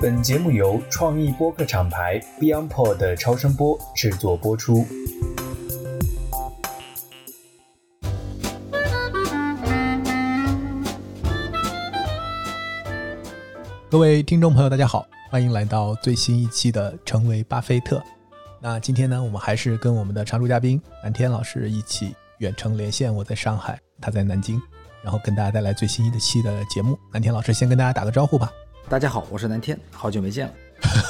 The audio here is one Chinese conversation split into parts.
本节目由创意播客厂牌 BeyondPod 的超声波制作播出。各位听众朋友，大家好，欢迎来到最新一期的《成为巴菲特》。那今天呢，我们还是跟我们的常驻嘉宾南天老师一起远程连线，我在上海，他在南京，然后跟大家带来最新一期的节目。南天老师先跟大家打个招呼吧。大家好，我是南天，好久没见了。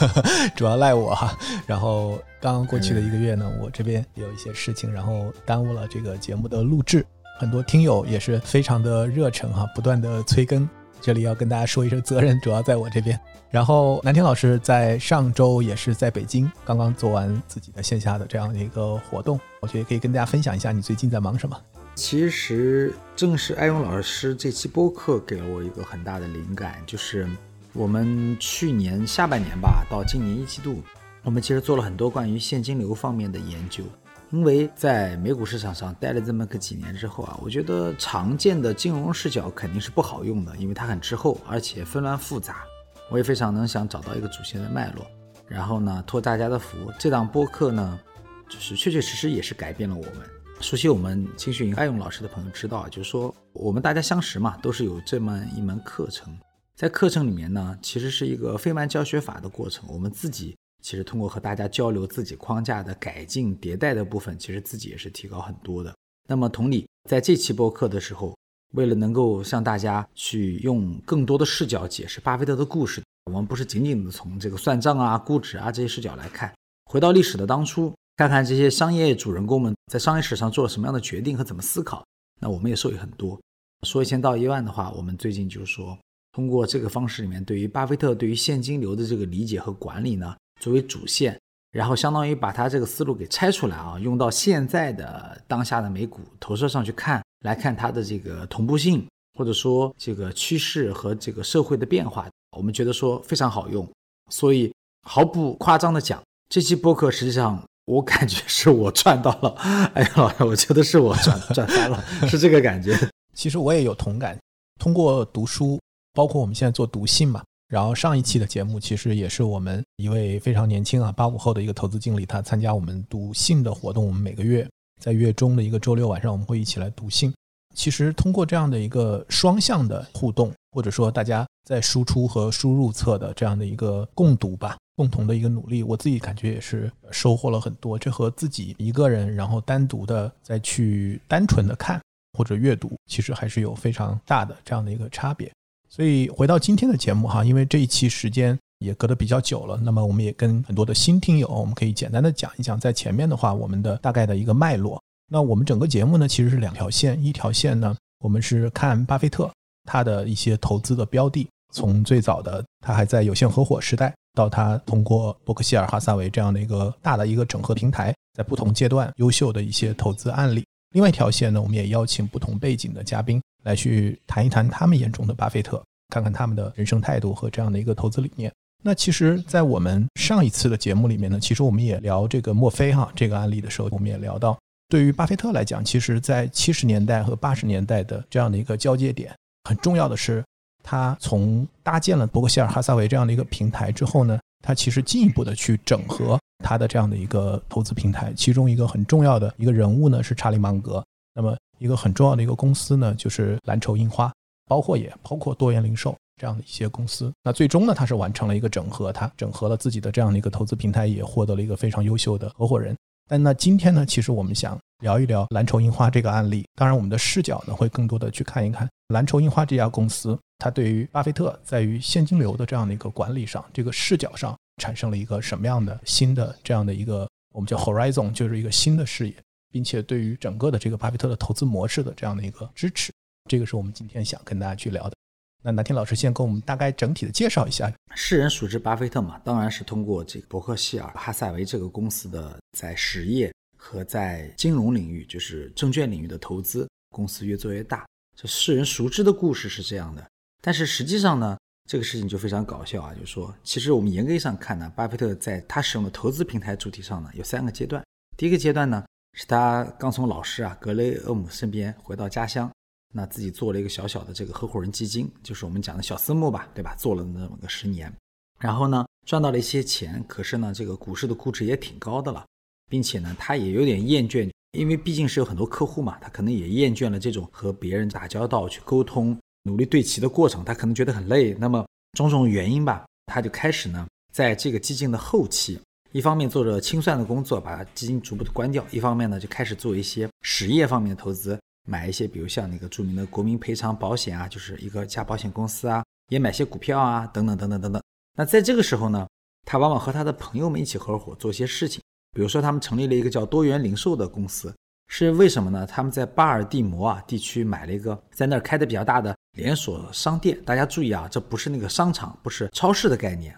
主要赖我哈。然后刚刚过去的一个月呢，我这边也有一些事情，然后耽误了这个节目的录制。很多听友也是非常的热忱哈，不断的催更。这里要跟大家说一声，责任主要在我这边。然后南天老师在上周也是在北京刚刚做完自己的线下的这样的一个活动，我觉得可以跟大家分享一下你最近在忙什么。其实正是艾勇老师这期播客给了我一个很大的灵感，就是我们去年下半年吧，到今年一季度，我们其实做了很多关于现金流方面的研究。因为在美股市场上待了这么个几年之后啊，我觉得常见的金融视角肯定是不好用的，因为它很滞后，而且纷乱复杂。我也非常能想找到一个主线的脉络，然后呢托大家的福，这档播客呢，就是确确实实也是改变了我们。熟悉我们青训营爱用老师的朋友知道，就是说我们大家相识嘛，都是有这么一门课程，在课程里面呢，其实是一个费曼教学法的过程，我们自己。其实通过和大家交流自己框架的改进迭代的部分，其实自己也是提高很多的。那么同理，在这期播客的时候，为了能够向大家去用更多的视角解释巴菲特的故事，我们不是仅仅的从这个算账啊、估值啊这些视角来看，回到历史的当初，看看这些商业主人公们在商业史上做了什么样的决定和怎么思考，那我们也受益很多。说一千道一万的话，我们最近就是说，通过这个方式里面，对于巴菲特对于现金流的这个理解和管理呢。作为主线，然后相当于把他这个思路给拆出来啊，用到现在的当下的美股投射上去看，来看它的这个同步性，或者说这个趋势和这个社会的变化，我们觉得说非常好用。所以毫不夸张的讲，这期播客实际上我感觉是我赚到了。哎呀，我觉得是我赚赚翻了，是这个感觉。其实我也有同感，通过读书，包括我们现在做读信嘛。然后上一期的节目其实也是我们一位非常年轻啊八五后的一个投资经理，他参加我们读信的活动。我们每个月在月中的一个周六晚上，我们会一起来读信。其实通过这样的一个双向的互动，或者说大家在输出和输入侧的这样的一个共读吧，共同的一个努力，我自己感觉也是收获了很多。这和自己一个人然后单独的再去单纯的看或者阅读，其实还是有非常大的这样的一个差别。所以回到今天的节目哈，因为这一期时间也隔得比较久了，那么我们也跟很多的新听友，我们可以简单的讲一讲，在前面的话，我们的大概的一个脉络。那我们整个节目呢，其实是两条线，一条线呢，我们是看巴菲特他的一些投资的标的，从最早的他还在有限合伙时代，到他通过伯克希尔哈撒韦这样的一个大的一个整合平台，在不同阶段优秀的一些投资案例。另外一条线呢，我们也邀请不同背景的嘉宾。来去谈一谈他们眼中的巴菲特，看看他们的人生态度和这样的一个投资理念。那其实，在我们上一次的节目里面呢，其实我们也聊这个墨菲哈这个案例的时候，我们也聊到，对于巴菲特来讲，其实在七十年代和八十年代的这样的一个交界点，很重要的是，他从搭建了伯克希尔哈撒韦这样的一个平台之后呢，他其实进一步的去整合他的这样的一个投资平台，其中一个很重要的一个人物呢是查理芒格。那么。一个很重要的一个公司呢，就是蓝筹印花，包括也包括多元零售这样的一些公司。那最终呢，它是完成了一个整合，它整合了自己的这样的一个投资平台，也获得了一个非常优秀的合伙人。但那今天呢，其实我们想聊一聊蓝筹印花这个案例。当然，我们的视角呢会更多的去看一看蓝筹印花这家公司，它对于巴菲特在于现金流的这样的一个管理上，这个视角上产生了一个什么样的新的这样的一个我们叫 horizon，就是一个新的视野。并且对于整个的这个巴菲特的投资模式的这样的一个支持，这个是我们今天想跟大家去聊的。那南天老师先跟我们大概整体的介绍一下，世人熟知巴菲特嘛，当然是通过这个伯克希尔哈萨维这个公司的在实业和在金融领域，就是证券领域的投资，公司越做越大。这世人熟知的故事是这样的，但是实际上呢，这个事情就非常搞笑啊，就是说，其实我们严格意义上看呢，巴菲特在他使用的投资平台主体上呢，有三个阶段。第一个阶段呢。是他刚从老师啊格雷厄姆身边回到家乡，那自己做了一个小小的这个合伙人基金，就是我们讲的小私募吧，对吧？做了那么个十年，然后呢赚到了一些钱，可是呢这个股市的估值也挺高的了，并且呢他也有点厌倦，因为毕竟是有很多客户嘛，他可能也厌倦了这种和别人打交道、去沟通、努力对齐的过程，他可能觉得很累。那么种种原因吧，他就开始呢在这个基金的后期。一方面做着清算的工作，把基金逐步的关掉；一方面呢，就开始做一些实业方面的投资，买一些比如像那个著名的国民赔偿保险啊，就是一个家保险公司啊，也买些股票啊，等等等等等等。那在这个时候呢，他往往和他的朋友们一起合伙做一些事情，比如说他们成立了一个叫多元零售的公司，是为什么呢？他们在巴尔的摩啊地区买了一个在那儿开的比较大的连锁商店。大家注意啊，这不是那个商场，不是超市的概念。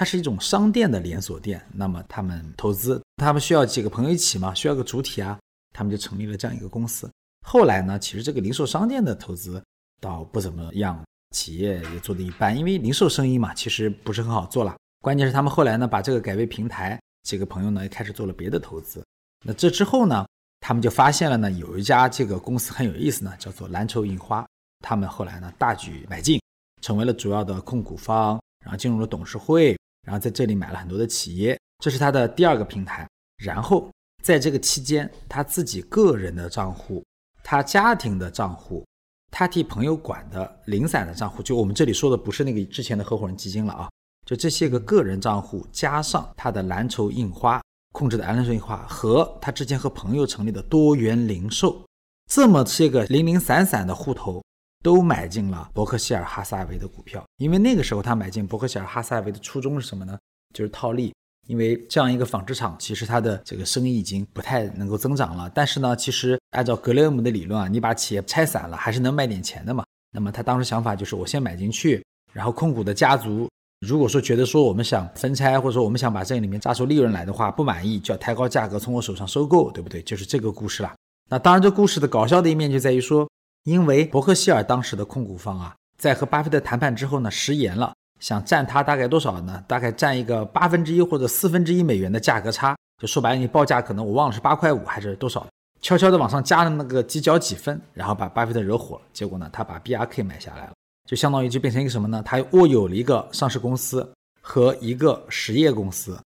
它是一种商店的连锁店，那么他们投资，他们需要几个朋友一起嘛，需要个主体啊，他们就成立了这样一个公司。后来呢，其实这个零售商店的投资倒不怎么样，企业也做得一般，因为零售生意嘛，其实不是很好做了。关键是他们后来呢，把这个改为平台，几个朋友呢，也开始做了别的投资。那这之后呢，他们就发现了呢，有一家这个公司很有意思呢，叫做蓝筹印花，他们后来呢，大举买进，成为了主要的控股方。然后进入了董事会，然后在这里买了很多的企业，这是他的第二个平台。然后在这个期间，他自己个人的账户、他家庭的账户、他替朋友管的零散的账户，就我们这里说的不是那个之前的合伙人基金了啊，就这些个个人账户加上他的蓝筹印花控制的蓝筹印花和他之前和朋友成立的多元零售，这么些个零零散散的户头。都买进了伯克希尔哈撒韦的股票，因为那个时候他买进伯克希尔哈撒韦的初衷是什么呢？就是套利。因为这样一个纺织厂，其实它的这个生意已经不太能够增长了。但是呢，其实按照格雷厄姆的理论啊，你把企业拆散了，还是能卖点钱的嘛。那么他当时想法就是，我先买进去，然后控股的家族如果说觉得说我们想分拆，或者说我们想把这里面榨出利润来的话，不满意就要抬高价格从我手上收购，对不对？就是这个故事了。那当然，这故事的搞笑的一面就在于说。因为伯克希尔当时的控股方啊，在和巴菲特谈判之后呢，食言了，想占他大概多少呢？大概占一个八分之一或者四分之一美元的价格差。就说白了，你报价可能我忘了是八块五还是多少，悄悄的往上加了那个几角几分，然后把巴菲特惹火了。结果呢，他把 BRK 买下来了，就相当于就变成一个什么呢？他握有了一个上市公司和一个实业公司，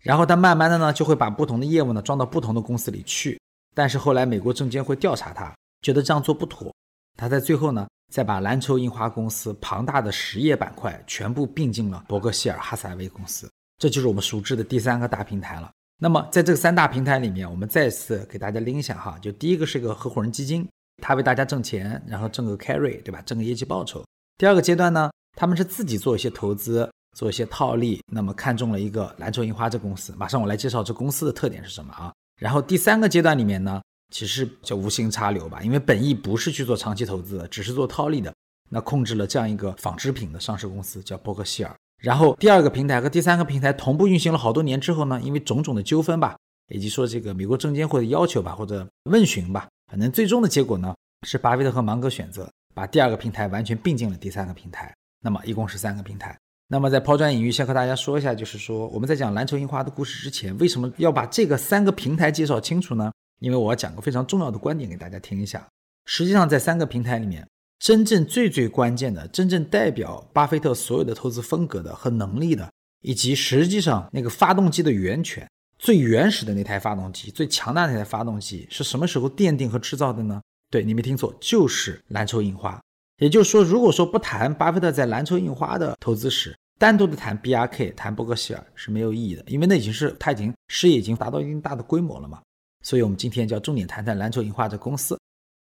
然后他慢慢的呢，就会把不同的业务呢装到不同的公司里去。但是后来美国证监会调查他，觉得这样做不妥。他在最后呢，再把蓝筹印花公司庞大的实业板块全部并进了伯克希尔哈撒韦公司，这就是我们熟知的第三个大平台了。那么在这三大平台里面，我们再次给大家拎一下哈，就第一个是一个合伙人基金，他为大家挣钱，然后挣个 carry，对吧？挣个业绩报酬。第二个阶段呢，他们是自己做一些投资，做一些套利，那么看中了一个蓝筹印花这公司。马上我来介绍这公司的特点是什么啊？然后第三个阶段里面呢？其实叫无心插柳吧，因为本意不是去做长期投资的，只是做套利的。那控制了这样一个纺织品的上市公司，叫伯克希尔。然后第二个平台和第三个平台同步运行了好多年之后呢，因为种种的纠纷吧，以及说这个美国证监会的要求吧，或者问询吧，反正最终的结果呢，是巴菲特和芒格选择把第二个平台完全并进了第三个平台。那么一共是三个平台。那么在抛砖引玉，先和大家说一下，就是说我们在讲蓝筹印花的故事之前，为什么要把这个三个平台介绍清楚呢？因为我要讲个非常重要的观点给大家听一下。实际上，在三个平台里面，真正最最关键的、真正代表巴菲特所有的投资风格的和能力的，以及实际上那个发动机的源泉、最原始的那台发动机、最强大的那台发动机是什么时候奠定和制造的呢？对你没听错，就是蓝筹印花。也就是说，如果说不谈巴菲特在蓝筹印花的投资史，单独的谈 BRK、谈伯克希尔是没有意义的，因为那已经是他已经事业已经达到一定大的规模了嘛。所以，我们今天就要重点谈谈蓝筹印花这公司。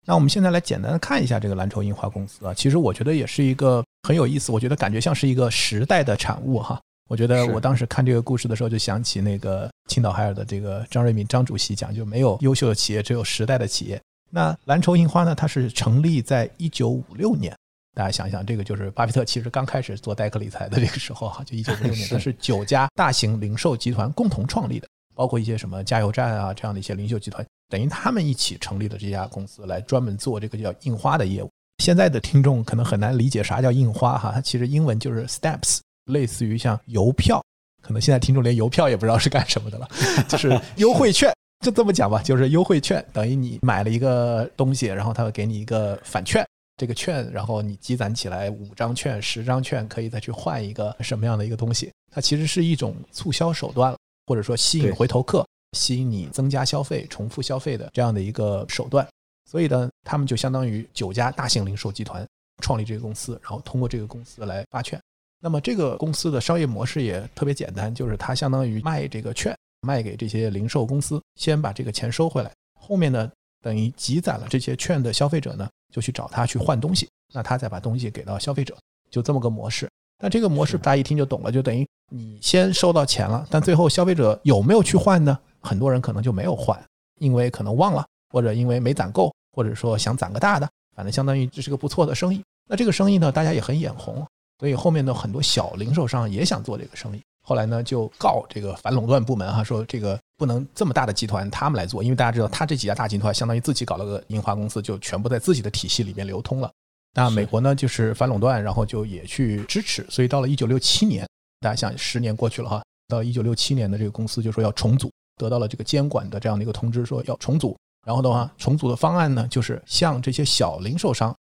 那我们现在来简单的看一下这个蓝筹印花公司啊，其实我觉得也是一个很有意思，我觉得感觉像是一个时代的产物哈。我觉得我当时看这个故事的时候，就想起那个青岛海尔的这个张瑞敏张主席讲，就没有优秀的企业，只有时代的企业。那蓝筹印花呢，它是成立在一九五六年，大家想一想，这个就是巴菲特其实刚开始做代客理财的这个时候哈，就一九五六年，它是九家大型零售集团共同创立的。包括一些什么加油站啊这样的一些零售集团，等于他们一起成立了这家公司，来专门做这个叫印花的业务。现在的听众可能很难理解啥叫印花哈，它其实英文就是 stamps，类似于像邮票。可能现在听众连邮票也不知道是干什么的了，就是 优惠券，就这么讲吧，就是优惠券，等于你买了一个东西，然后他会给你一个返券。这个券，然后你积攒起来五张券、十张券，可以再去换一个什么样的一个东西？它其实是一种促销手段了，或者说吸引回头客、吸引你增加消费、重复消费的这样的一个手段。所以呢，他们就相当于九家大型零售集团创立这个公司，然后通过这个公司来发券。那么这个公司的商业模式也特别简单，就是它相当于卖这个券，卖给这些零售公司，先把这个钱收回来，后面呢，等于积攒了这些券的消费者呢。就去找他去换东西，那他再把东西给到消费者，就这么个模式。那这个模式大家一听就懂了，就等于你先收到钱了，但最后消费者有没有去换呢？很多人可能就没有换，因为可能忘了，或者因为没攒够，或者说想攒个大的，反正相当于这是个不错的生意。那这个生意呢，大家也很眼红，所以后面的很多小零售商也想做这个生意。后来呢，就告这个反垄断部门哈，说这个不能这么大的集团他们来做，因为大家知道，他这几家大集团相当于自己搞了个印花公司，就全部在自己的体系里面流通了。那美国呢，就是反垄断，然后就也去支持。所以到了一九六七年，大家想十年过去了哈，到一九六七年的这个公司就说要重组，得到了这个监管的这样的一个通知，说要重组。然后的话，重组的方案呢，就是向这些小零售商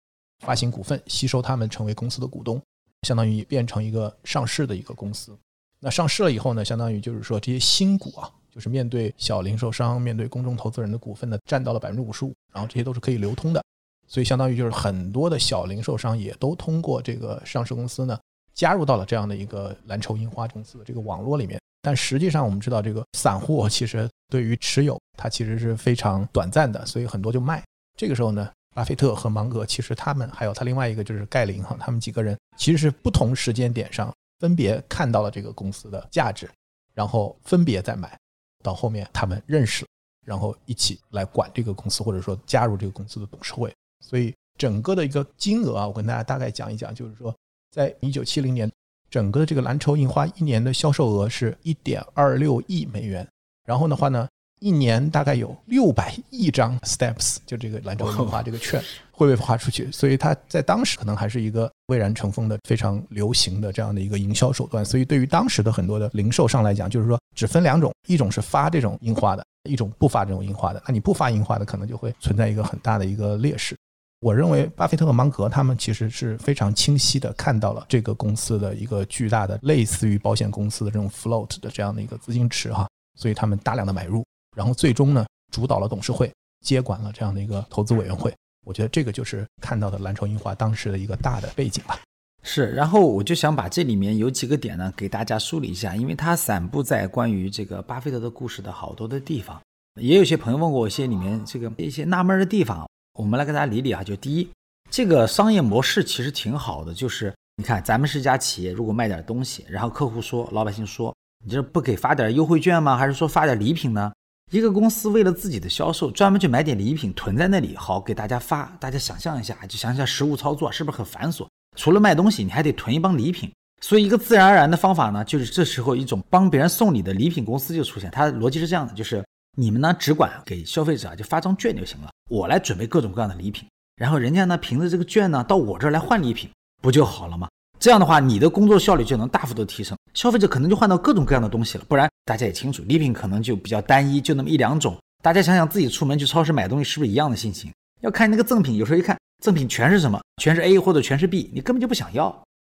发行股份，吸收他们成为公司的股东，相当于变成一个上市的一个公司。那上市了以后呢，相当于就是说这些新股啊，就是面对小零售商、面对公众投资人的股份呢，占到了百分之五十五，然后这些都是可以流通的，所以相当于就是很多的小零售商也都通过这个上市公司呢，加入到了这样的一个蓝筹印花公司的这个网络里面。但实际上我们知道，这个散户其实对于持有它其实是非常短暂的，所以很多就卖。这个时候呢，巴菲特和芒格其实他们还有他另外一个就是盖林哈，他们几个人其实是不同时间点上。分别看到了这个公司的价值，然后分别再买，到后面他们认识，然后一起来管这个公司，或者说加入这个公司的董事会。所以整个的一个金额啊，我跟大家大概讲一讲，就是说，在一九七零年，整个的这个蓝筹印花一年的销售额是一点二六亿美元。然后的话呢？一年大概有六百亿张 Steps，就这个蓝筹印花这个券会被发出去，所以它在当时可能还是一个蔚然成风的非常流行的这样的一个营销手段。所以对于当时的很多的零售商来讲，就是说只分两种，一种是发这种印花的，一种不发这种印花的。那你不发印花的，可能就会存在一个很大的一个劣势。我认为巴菲特和芒格他们其实是非常清晰的看到了这个公司的一个巨大的类似于保险公司的这种 float 的这样的一个资金池哈，所以他们大量的买入。然后最终呢，主导了董事会，接管了这样的一个投资委员会。我觉得这个就是看到的蓝筹印花当时的一个大的背景吧。是，然后我就想把这里面有几个点呢，给大家梳理一下，因为它散布在关于这个巴菲特的故事的好多的地方。也有些朋友问过我一些里面这个一些纳闷的地方，我们来跟大家理理啊。就第一，这个商业模式其实挺好的，就是你看咱们是一家企业，如果卖点东西，然后客户说，老百姓说，你这不给发点优惠券吗？还是说发点礼品呢？一个公司为了自己的销售，专门去买点礼品囤在那里，好给大家发。大家想象一下，就想想实物操作是不是很繁琐？除了卖东西，你还得囤一帮礼品。所以一个自然而然的方法呢，就是这时候一种帮别人送礼的礼品公司就出现。它的逻辑是这样的，就是你们呢只管给消费者就发张券就行了，我来准备各种各样的礼品，然后人家呢凭着这个券呢到我这儿来换礼品，不就好了吗？这样的话，你的工作效率就能大幅度提升，消费者可能就换到各种各样的东西了。不然大家也清楚，礼品可能就比较单一，就那么一两种。大家想想自己出门去超市买东西是不是一样的心情？要看那个赠品，有时候一看赠品全是什么，全是 A 或者全是 B，你根本就不想要。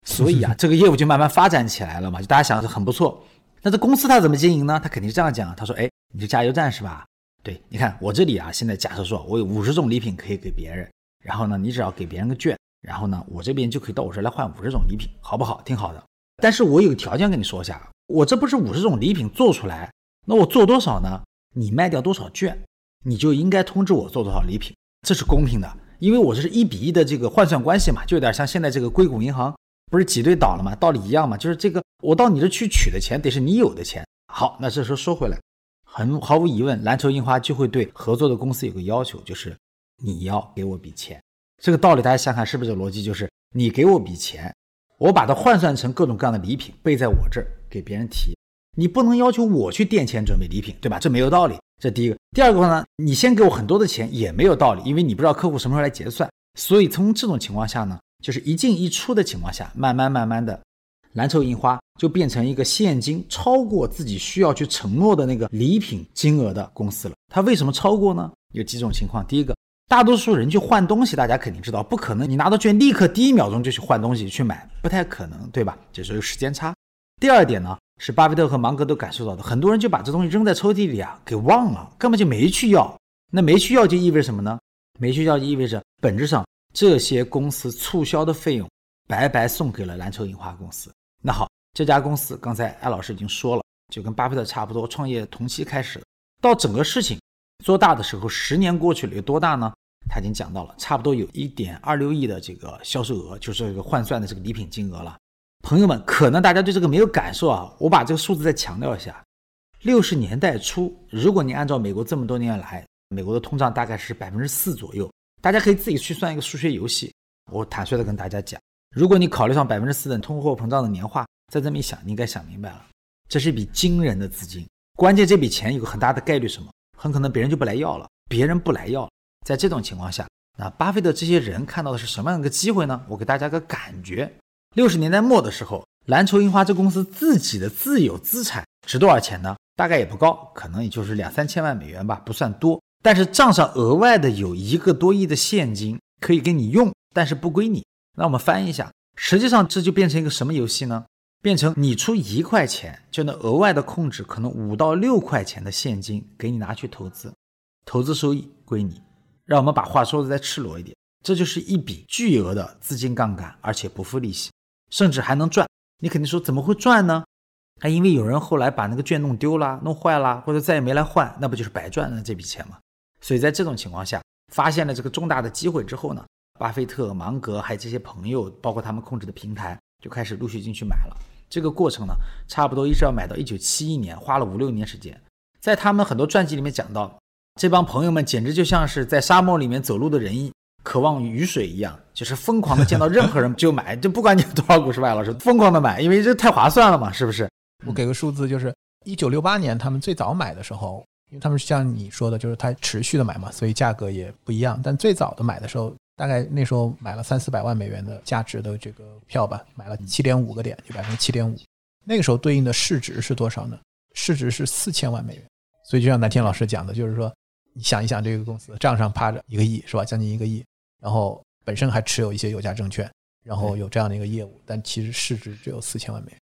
所以啊，这个业务就慢慢发展起来了嘛，就大家想的很不错。那这公司它怎么经营呢？他肯定是这样讲，他说：“哎，你是加油站是吧？对，你看我这里啊，现在假设说我有五十种礼品可以给别人，然后呢，你只要给别人个券。”然后呢，我这边就可以到我这来换五十种礼品，好不好？挺好的。但是我有个条件跟你说一下，我这不是五十种礼品做出来，那我做多少呢？你卖掉多少券，你就应该通知我做多少礼品，这是公平的，因为我这是一比一的这个换算关系嘛，就有点像现在这个硅谷银行不是挤兑倒了吗？道理一样嘛，就是这个我到你这去取的钱得是你有的钱。好，那这时候说回来，很毫无疑问，蓝筹印花就会对合作的公司有个要求，就是你要给我笔钱。这个道理大家想想是不是这个逻辑？就是你给我笔钱，我把它换算成各种各样的礼品备在我这儿给别人提，你不能要求我去垫钱准备礼品，对吧？这没有道理。这第一个。第二个话呢，你先给我很多的钱也没有道理，因为你不知道客户什么时候来结算。所以从这种情况下呢，就是一进一出的情况下，慢慢慢慢的，蓝筹印花就变成一个现金超过自己需要去承诺的那个礼品金额的公司了。它为什么超过呢？有几种情况。第一个。大多数人去换东西，大家肯定知道，不可能你拿到券立刻第一秒钟就去换东西去买，不太可能，对吧？这是有时间差。第二点呢，是巴菲特和芒格都感受到的，很多人就把这东西扔在抽屉里啊，给忘了，根本就没去要。那没去要就意味着什么呢？没去要就意味着本质上这些公司促销的费用白白送给了蓝筹印花公司。那好，这家公司刚才艾老师已经说了，就跟巴菲特差不多，创业同期开始，到整个事情。做大的时候，十年过去了，有多大呢？他已经讲到了，差不多有一点二六亿的这个销售额，就是这个换算的这个礼品金额了。朋友们，可能大家对这个没有感受啊，我把这个数字再强调一下：六十年代初，如果你按照美国这么多年来，美国的通胀大概是百分之四左右，大家可以自己去算一个数学游戏。我坦率的跟大家讲，如果你考虑上百分之四的通货膨胀的年化，再这么一想，你应该想明白了，这是一笔惊人的资金。关键这笔钱有个很大的概率什么？很可能别人就不来要了，别人不来要，在这种情况下，那巴菲特这些人看到的是什么样的个机会呢？我给大家个感觉：六十年代末的时候，蓝筹印花这公司自己的自有资产值多少钱呢？大概也不高，可能也就是两三千万美元吧，不算多。但是账上额外的有一个多亿的现金可以给你用，但是不归你。那我们翻译一下，实际上这就变成一个什么游戏呢？变成你出一块钱就能额外的控制可能五到六块钱的现金给你拿去投资，投资收益归你。让我们把话说的再赤裸一点，这就是一笔巨额的资金杠杆，而且不付利息，甚至还能赚。你肯定说怎么会赚呢？还因为有人后来把那个券弄丢了、弄坏了，或者再也没来换，那不就是白赚了这笔钱吗？所以在这种情况下，发现了这个重大的机会之后呢，巴菲特、芒格还有这些朋友，包括他们控制的平台。就开始陆续进去买了，这个过程呢，差不多一直要买到一九七一年，花了五六年时间。在他们很多传记里面讲到，这帮朋友们简直就像是在沙漠里面走路的人渴望雨水一样，就是疯狂的见到任何人就买，就不管你多少股是吧，老师疯狂的买，因为这太划算了嘛，是不是？我给个数字，就是一九六八年他们最早买的时候，因为他们像你说的，就是他持续的买嘛，所以价格也不一样。但最早的买的时候。大概那时候买了三四百万美元的价值的这个票吧，买了七点五个点，就百分之七点五。那个时候对应的市值是多少呢？市值是四千万美元。所以就像南天老师讲的，就是说，你想一想，这个公司账上趴着一个亿，是吧？将近一个亿，然后本身还持有一些有价证券，然后有这样的一个业务，但其实市值只有四千万美元。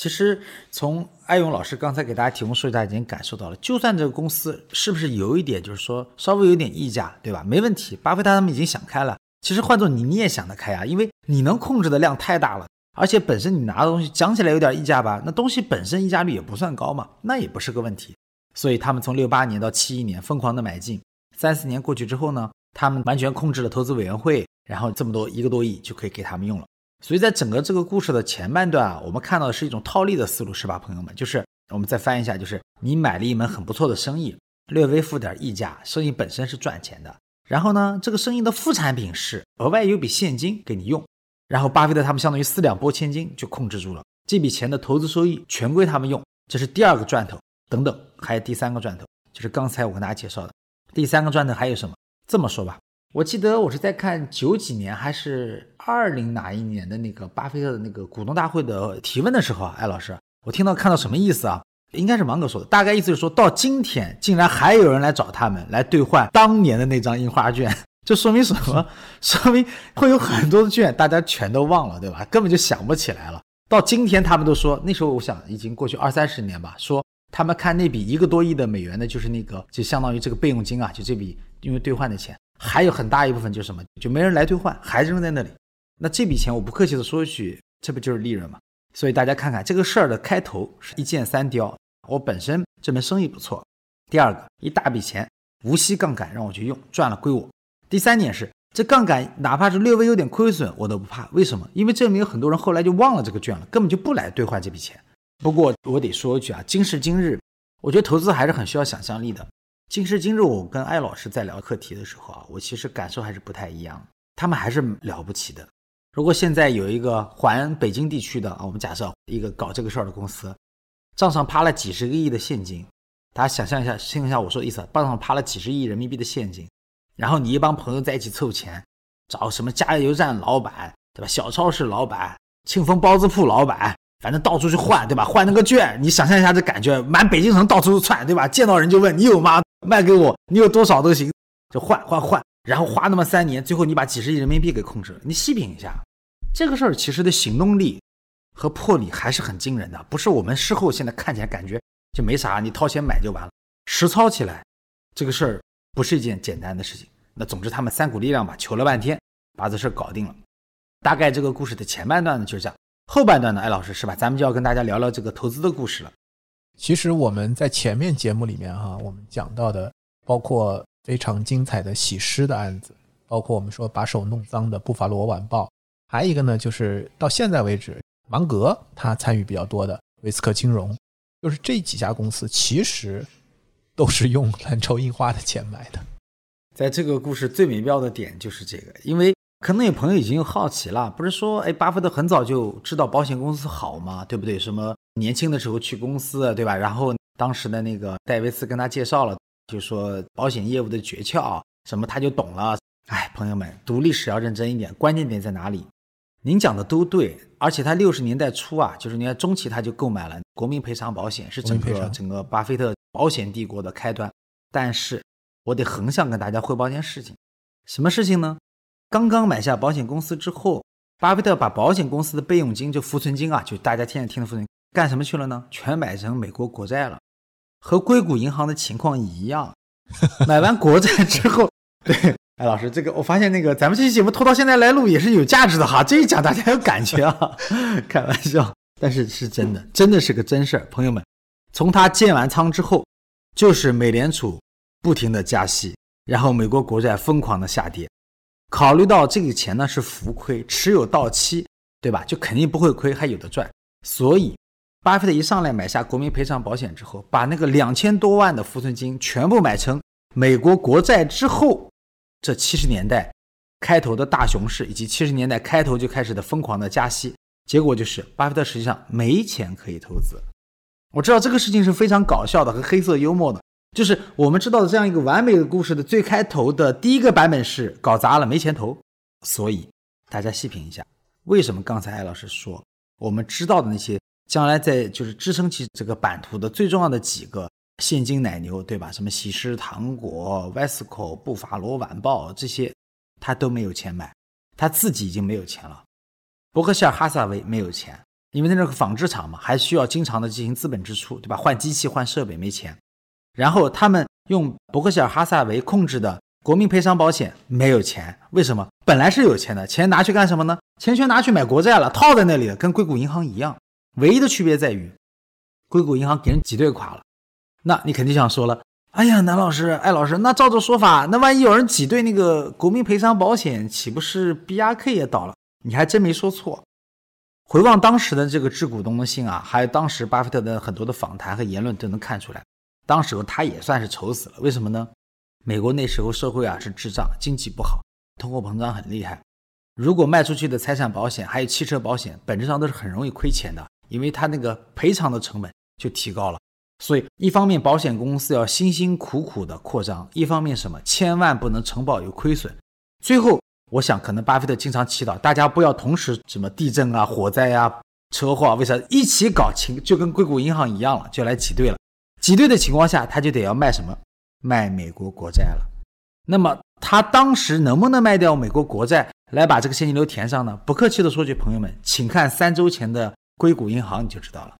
其实从艾勇老师刚才给大家提供数据，大家已经感受到了，就算这个公司是不是有一点，就是说稍微有点溢价，对吧？没问题，巴菲特他们已经想开了。其实换做你，你也想得开啊，因为你能控制的量太大了，而且本身你拿的东西讲起来有点溢价吧，那东西本身溢价率也不算高嘛，那也不是个问题。所以他们从六八年到七一年疯狂的买进，三四年过去之后呢，他们完全控制了投资委员会，然后这么多一个多亿就可以给他们用了。所以在整个这个故事的前半段啊，我们看到的是一种套利的思路，是吧，朋友们？就是我们再翻一下，就是你买了一门很不错的生意，略微付点溢价，生意本身是赚钱的。然后呢，这个生意的副产品是额外有笔现金给你用，然后巴菲特他们相当于四两拨千斤就控制住了这笔钱的投资收益全归他们用，这是第二个赚头。等等，还有第三个赚头，就是刚才我跟大家介绍的第三个赚头还有什么？这么说吧。我记得我是在看九几年还是二零哪一年的那个巴菲特的那个股东大会的提问的时候啊，艾老师，我听到看到什么意思啊？应该是芒格说的，大概意思就是说到今天竟然还有人来找他们来兑换当年的那张印花券，这说明什么？说明会有很多的券大家全都忘了，对吧？根本就想不起来了。到今天他们都说，那时候我想已经过去二三十年吧，说他们看那笔一个多亿的美元的，就是那个就相当于这个备用金啊，就这笔因为兑换的钱。还有很大一部分就是什么，就没人来兑换，还扔在那里。那这笔钱我不客气的说一句，这不就是利润吗？所以大家看看这个事儿的开头是一箭三雕。我本身这门生意不错，第二个一大笔钱无息杠杆让我去用，赚了归我。第三点是这杠杆哪怕是略微有点亏损，我都不怕。为什么？因为证明有很多人后来就忘了这个券了，根本就不来兑换这笔钱。不过我得说一句啊，今时今日，我觉得投资还是很需要想象力的。今时今日，我跟艾老师在聊课题的时候啊，我其实感受还是不太一样。他们还是了不起的。如果现在有一个环北京地区的啊，我们假设一个搞这个事儿的公司，账上趴了几十个亿的现金，大家想象一下，听一下我说的意思，账上趴了几十亿人民币的现金，然后你一帮朋友在一起凑钱，找什么加油站老板，对吧？小超市老板，庆丰包子铺老板。反正到处去换，对吧？换那个券，你想象一下这感觉，满北京城到处窜，对吧？见到人就问你有吗？卖给我，你有多少都行，就换换换。然后花那么三年，最后你把几十亿人民币给控制了。你细品一下，这个事儿其实的行动力和魄力还是很惊人的，不是我们事后现在看起来感觉就没啥，你掏钱买就完了。实操起来，这个事儿不是一件简单的事情。那总之，他们三股力量吧，求了半天，把这事儿搞定了。大概这个故事的前半段呢就是这样，后半段呢，艾老师是吧？咱们就要跟大家聊聊这个投资的故事了。其实我们在前面节目里面哈，我们讲到的包括非常精彩的洗尸的案子，包括我们说把手弄脏的《布法罗晚报》，还有一个呢，就是到现在为止，芒格他参与比较多的威斯克金融，就是这几家公司其实都是用蓝筹印花的钱买的。在这个故事最美妙的点就是这个，因为可能有朋友已经好奇了，不是说哎，巴菲特很早就知道保险公司好吗？对不对？什么年轻的时候去公司，对吧？然后当时的那个戴维斯跟他介绍了，就说保险业务的诀窍，什么他就懂了。哎，朋友们，读历史要认真一点，关键点在哪里？您讲的都对，而且他六十年代初啊，就是你看中期他就购买了国民赔偿保险，是整个整个巴菲特保险帝国的开端。但是。我得横向跟大家汇报一件事情，什么事情呢？刚刚买下保险公司之后，巴菲特把保险公司的备用金，就浮存金啊，就大家现在听的浮存金，干什么去了呢？全买成美国国债了，和硅谷银行的情况一样。买完国债之后，对，哎，老师，这个我发现那个咱们这期节目拖到现在来录也是有价值的哈，这一讲大家有感觉啊，开玩笑，但是是真的，真的是个真事儿，朋友们，从他建完仓之后，就是美联储。不停的加息，然后美国国债疯狂的下跌。考虑到这个钱呢是浮亏，持有到期，对吧？就肯定不会亏，还有的赚。所以，巴菲特一上来买下国民赔偿保险之后，把那个两千多万的浮存金全部买成美国国债之后，这七十年代开头的大熊市，以及七十年代开头就开始的疯狂的加息，结果就是巴菲特实际上没钱可以投资。我知道这个事情是非常搞笑的和黑色幽默的。就是我们知道的这样一个完美的故事的最开头的第一个版本是搞砸了没钱投，所以大家细品一下，为什么刚才艾老师说我们知道的那些将来在就是支撑起这个版图的最重要的几个现金奶牛，对吧？什么喜诗糖果、Vesco、布法罗晚报这些，他都没有钱买，他自己已经没有钱了。伯克希尔哈撒韦没有钱，因为那是个纺织厂嘛，还需要经常的进行资本支出，对吧？换机器、换设备没钱。然后他们用伯克希尔哈萨维控制的国民赔偿保险没有钱，为什么？本来是有钱的，钱拿去干什么呢？钱全拿去买国债了，套在那里了，跟硅谷银行一样。唯一的区别在于，硅谷银行给人挤兑垮了。那你肯定想说了，哎呀，南老师、艾老师，那照这说法，那万一有人挤兑那个国民赔偿保险，岂不是 BRK 也倒了？你还真没说错。回望当时的这个致股东的信啊，还有当时巴菲特的很多的访谈和言论，都能看出来。当时候他也算是愁死了，为什么呢？美国那时候社会啊是滞胀，经济不好，通货膨胀很厉害。如果卖出去的财产保险还有汽车保险，本质上都是很容易亏钱的，因为他那个赔偿的成本就提高了。所以一方面保险公司要辛辛苦苦的扩张，一方面什么，千万不能承保有亏损。最后，我想可能巴菲特经常祈祷大家不要同时什么地震啊、火灾啊、车祸，啊为啥一起搞清就跟硅谷银行一样了，就来挤兑了。挤兑的情况下，他就得要卖什么？卖美国国债了。那么他当时能不能卖掉美国国债来把这个现金流填上呢？不客气的说句，朋友们，请看三周前的硅谷银行，你就知道了。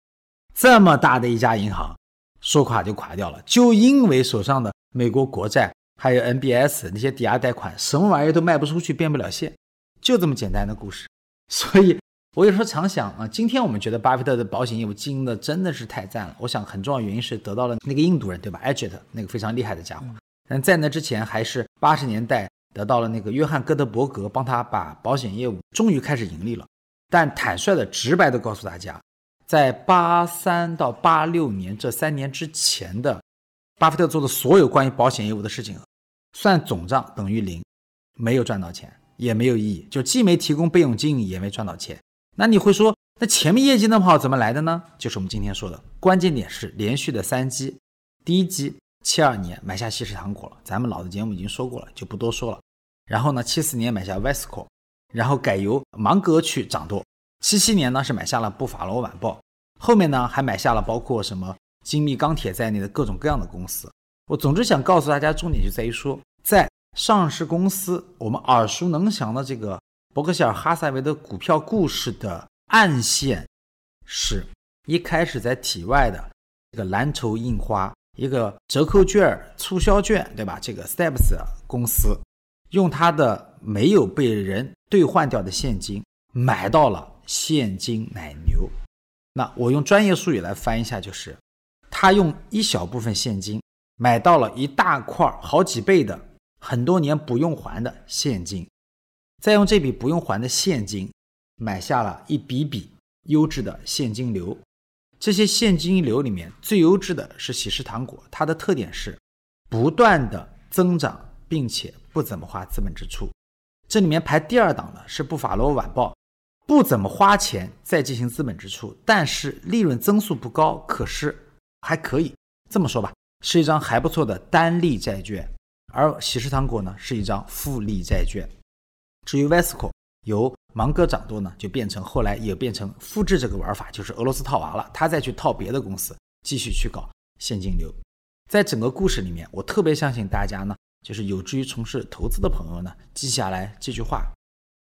这么大的一家银行，说垮就垮掉了，就因为手上的美国国债还有 NBS 那些抵押贷款，什么玩意儿都卖不出去，变不了现，就这么简单的故事。所以。我有时候常想啊，今天我们觉得巴菲特的保险业务经营的真的是太赞了。我想很重要原因是得到了那个印度人，对吧？Agit 那个非常厉害的家伙。但在那之前，还是八十年代得到了那个约翰戈德伯格帮他把保险业务终于开始盈利了。但坦率的、直白的告诉大家，在八三到八六年这三年之前的巴菲特做的所有关于保险业务的事情，算总账等于零，没有赚到钱，也没有意义，就既没提供备用金，也没赚到钱。那你会说，那前面业绩那么好，怎么来的呢？就是我们今天说的关键点是连续的三击。第一击，七二年买下西式糖果了，咱们老的节目已经说过了，就不多说了。然后呢，七四年买下 Vesco，然后改由芒格去掌舵。七七年呢是买下了布法罗晚报，后面呢还买下了包括什么精密钢铁在内的各种各样的公司。我总之想告诉大家，重点就在于说，在上市公司我们耳熟能详的这个伯克希尔哈撒韦的股票故事的暗线是，一开始在体外的这个蓝筹印花一个折扣券、促销券，对吧？这个 Steps 公司用它的没有被人兑换掉的现金买到了现金奶牛。那我用专业术语来翻译一下，就是他用一小部分现金买到了一大块好几倍的很多年不用还的现金，再用这笔不用还的现金买下了一笔笔优质的现金流。这些现金流里面最优质的是喜事糖果，它的特点是不断的增长，并且不怎么花资本支出。这里面排第二档的是布法罗晚报。不怎么花钱再进行资本支出，但是利润增速不高，可是还可以这么说吧，是一张还不错的单利债券。而喜事糖果呢，是一张复利债券。至于 Vesco 由芒格掌舵呢，就变成后来也变成复制这个玩法，就是俄罗斯套娃了，他再去套别的公司，继续去搞现金流。在整个故事里面，我特别相信大家呢，就是有志于从事投资的朋友呢，记下来这句话。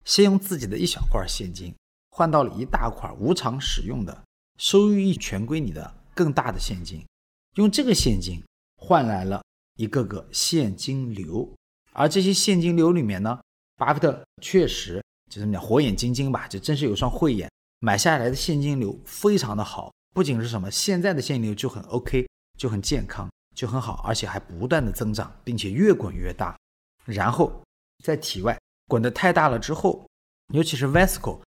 先用自己的一小块现金换到了一大块无偿使用的收益全归你的更大的现金，用这个现金换来了一个个现金流，而这些现金流里面呢，巴菲特确实就这么讲火眼金睛吧，就真是有双慧眼，买下来的现金流非常的好，不仅是什么现在的现金流就很 OK，就很健康，就很好，而且还不断的增长，并且越滚越大，然后在体外。滚得太大了之后，尤其是 Vesco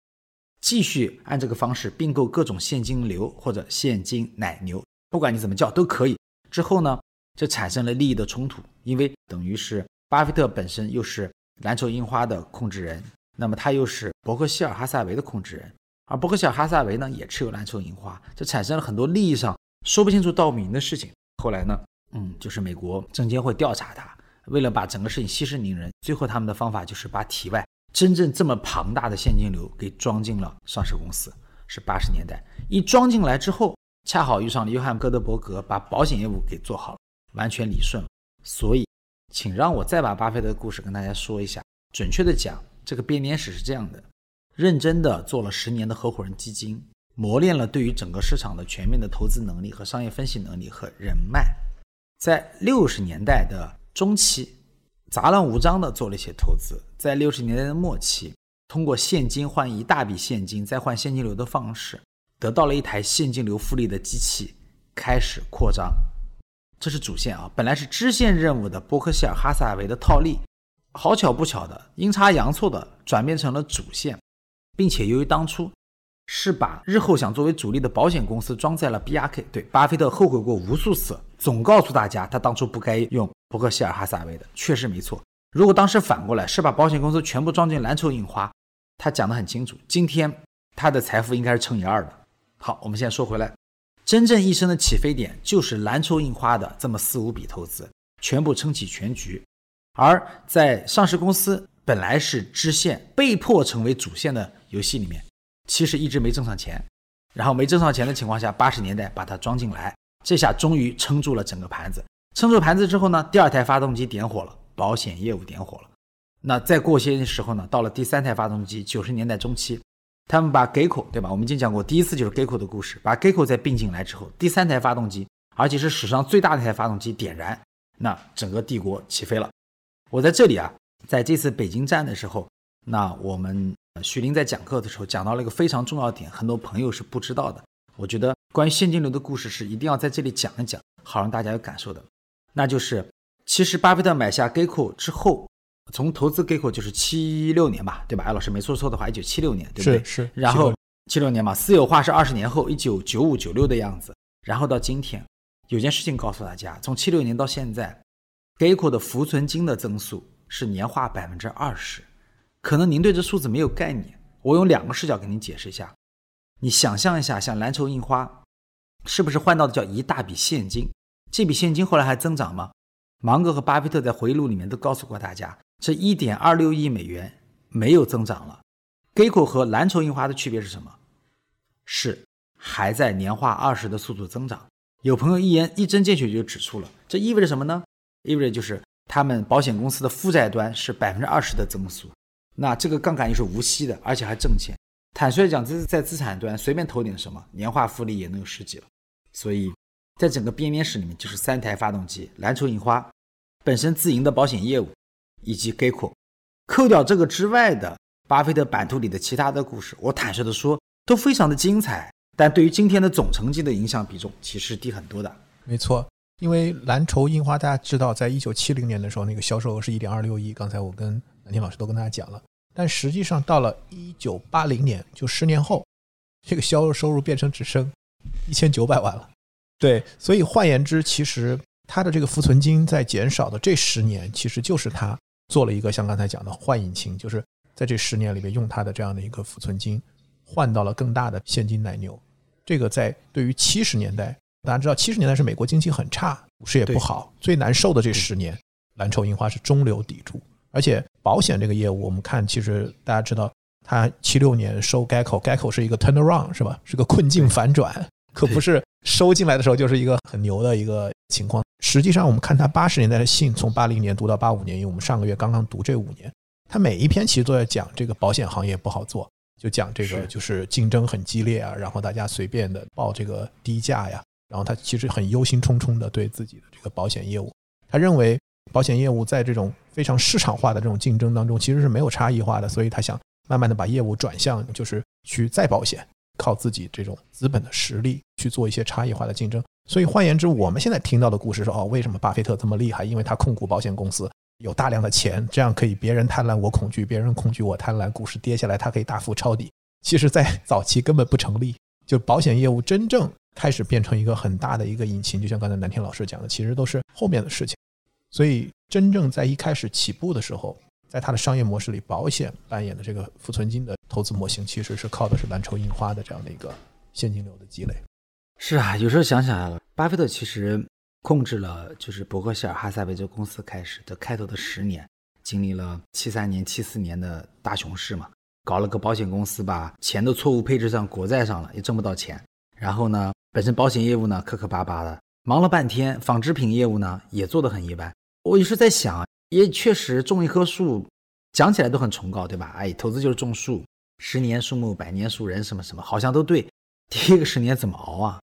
继续按这个方式并购各种现金流或者现金奶牛，不管你怎么叫都可以。之后呢，就产生了利益的冲突，因为等于是巴菲特本身又是蓝筹印花的控制人，那么他又是伯克希尔哈撒韦的控制人，而伯克希尔哈撒韦呢也持有蓝筹印花，这产生了很多利益上说不清楚道不明的事情。后来呢，嗯，就是美国证监会调查他。为了把整个事情息事宁人，最后他们的方法就是把体外真正这么庞大的现金流给装进了上市公司。是八十年代一装进来之后，恰好遇上了约翰·戈德伯格把保险业务给做好了，完全理顺了。所以，请让我再把巴菲特的故事跟大家说一下。准确的讲，这个编年史是这样的：认真的做了十年的合伙人基金，磨练了对于整个市场的全面的投资能力和商业分析能力和人脉，在六十年代的。中期杂乱无章的做了一些投资，在六十年代的末期，通过现金换一大笔现金再换现金流的方式，得到了一台现金流复利的机器，开始扩张。这是主线啊，本来是支线任务的伯克希尔哈撒韦的套利，好巧不巧的阴差阳错的转变成了主线，并且由于当初是把日后想作为主力的保险公司装在了 BRK，对巴菲特后悔过无数次，总告诉大家他当初不该用。伯克希尔哈撒韦的确实没错。如果当时反过来是把保险公司全部装进蓝筹印花，他讲得很清楚，今天他的财富应该是乘以二的。好，我们现在说回来，真正一生的起飞点就是蓝筹印花的这么四五笔投资，全部撑起全局。而在上市公司本来是支线，被迫成为主线的游戏里面，其实一直没挣上钱。然后没挣上钱的情况下，八十年代把它装进来，这下终于撑住了整个盘子。撑住盘子之后呢，第二台发动机点火了，保险业务点火了。那再过些时候呢，到了第三台发动机，九十年代中期，他们把 Geico 对吧？我们已经讲过，第一次就是 Geico 的故事，把 Geico 再并进来之后，第三台发动机，而且是史上最大的一台发动机点燃，那整个帝国起飞了。我在这里啊，在这次北京站的时候，那我们徐林在讲课的时候讲到了一个非常重要点，很多朋友是不知道的。我觉得关于现金流的故事是一定要在这里讲一讲，好让大家有感受的。那就是，其实巴菲特买下 Geico 之后，从投资 Geico 就是七六年吧，对吧？艾老师没说错的话，一九七六年，对不对？是是。然后七六年嘛，私有化是二十年后，一九九五九六的样子。然后到今天，有件事情告诉大家，从七六年到现在，Geico 的浮存金的增速是年化百分之二十。可能您对这数字没有概念，我用两个视角给您解释一下。你想象一下，像蓝筹印花，是不是换到的叫一大笔现金？这笔现金后来还增长吗？芒格和巴菲特在回忆录里面都告诉过大家，这一点二六亿美元没有增长了。Geico 和蓝筹印花的区别是什么？是还在年化二十的速度增长。有朋友一言一针见血就指出了，这意味着什么呢？意味着就是他们保险公司的负债端是百分之二十的增速，那这个杠杆又是无息的，而且还挣钱。坦率讲，这是在资产端随便投点什么，年化复利也能有十几了。所以，在整个编年史里面，就是三台发动机：蓝筹、印花本身自营的保险业务，以及 Geico。扣掉这个之外的巴菲特版图里的其他的故事，我坦率的说，都非常的精彩。但对于今天的总成绩的影响比重，其实低很多的。没错。因为蓝筹樱花，大家知道，在一九七零年的时候，那个销售额是一点二六亿。刚才我跟南天老师都跟大家讲了，但实际上到了一九八零年，就十年后，这个销售收入变成只剩一千九百万了。对，所以换言之，其实它的这个浮存金在减少的这十年，其实就是他做了一个像刚才讲的换引擎，就是在这十年里面用它的这样的一个储存金换到了更大的现金奶牛。这个在对于七十年代。大家知道，七十年代是美国经济很差，股市也不好，最难受的这十年，蓝筹樱花是中流砥柱。而且保险这个业务，我们看，其实大家知道，它七六年收 Geico，Geico 是一个 turnaround 是吧？是个困境反转，可不是收进来的时候就是一个很牛的一个情况。实际上，我们看他八十年代的信，从八零年读到八五年，因为我们上个月刚刚读这五年，他每一篇其实都在讲这个保险行业不好做，就讲这个就是竞争很激烈啊，然后大家随便的报这个低价呀。然后他其实很忧心忡忡的对自己的这个保险业务，他认为保险业务在这种非常市场化的这种竞争当中其实是没有差异化的，所以他想慢慢的把业务转向，就是去再保险，靠自己这种资本的实力去做一些差异化的竞争。所以换言之，我们现在听到的故事是哦，为什么巴菲特这么厉害？因为他控股保险公司，有大量的钱，这样可以别人贪婪我恐惧，别人恐惧我贪婪，股市跌下来他可以大幅抄底。其实，在早期根本不成立，就保险业务真正。开始变成一个很大的一个引擎，就像刚才南天老师讲的，其实都是后面的事情。所以真正在一开始起步的时候，在它的商业模式里，保险扮演的这个浮存金的投资模型，其实是靠的是蓝筹印花的这样的一个现金流的积累。是啊，有时候想想，巴菲特其实控制了就是伯克希尔哈撒韦这公司开始的开头的十年，经历了七三年、七四年的大熊市嘛，搞了个保险公司，把钱的错误配置上国债上了，也挣不到钱。然后呢？本身保险业务呢磕磕巴巴的，忙了半天，纺织品业务呢也做得很一般。我也是在想，也确实种一棵树，讲起来都很崇高，对吧？哎，投资就是种树，十年树木，百年树人，什么什么，好像都对。第一个十年怎么熬啊？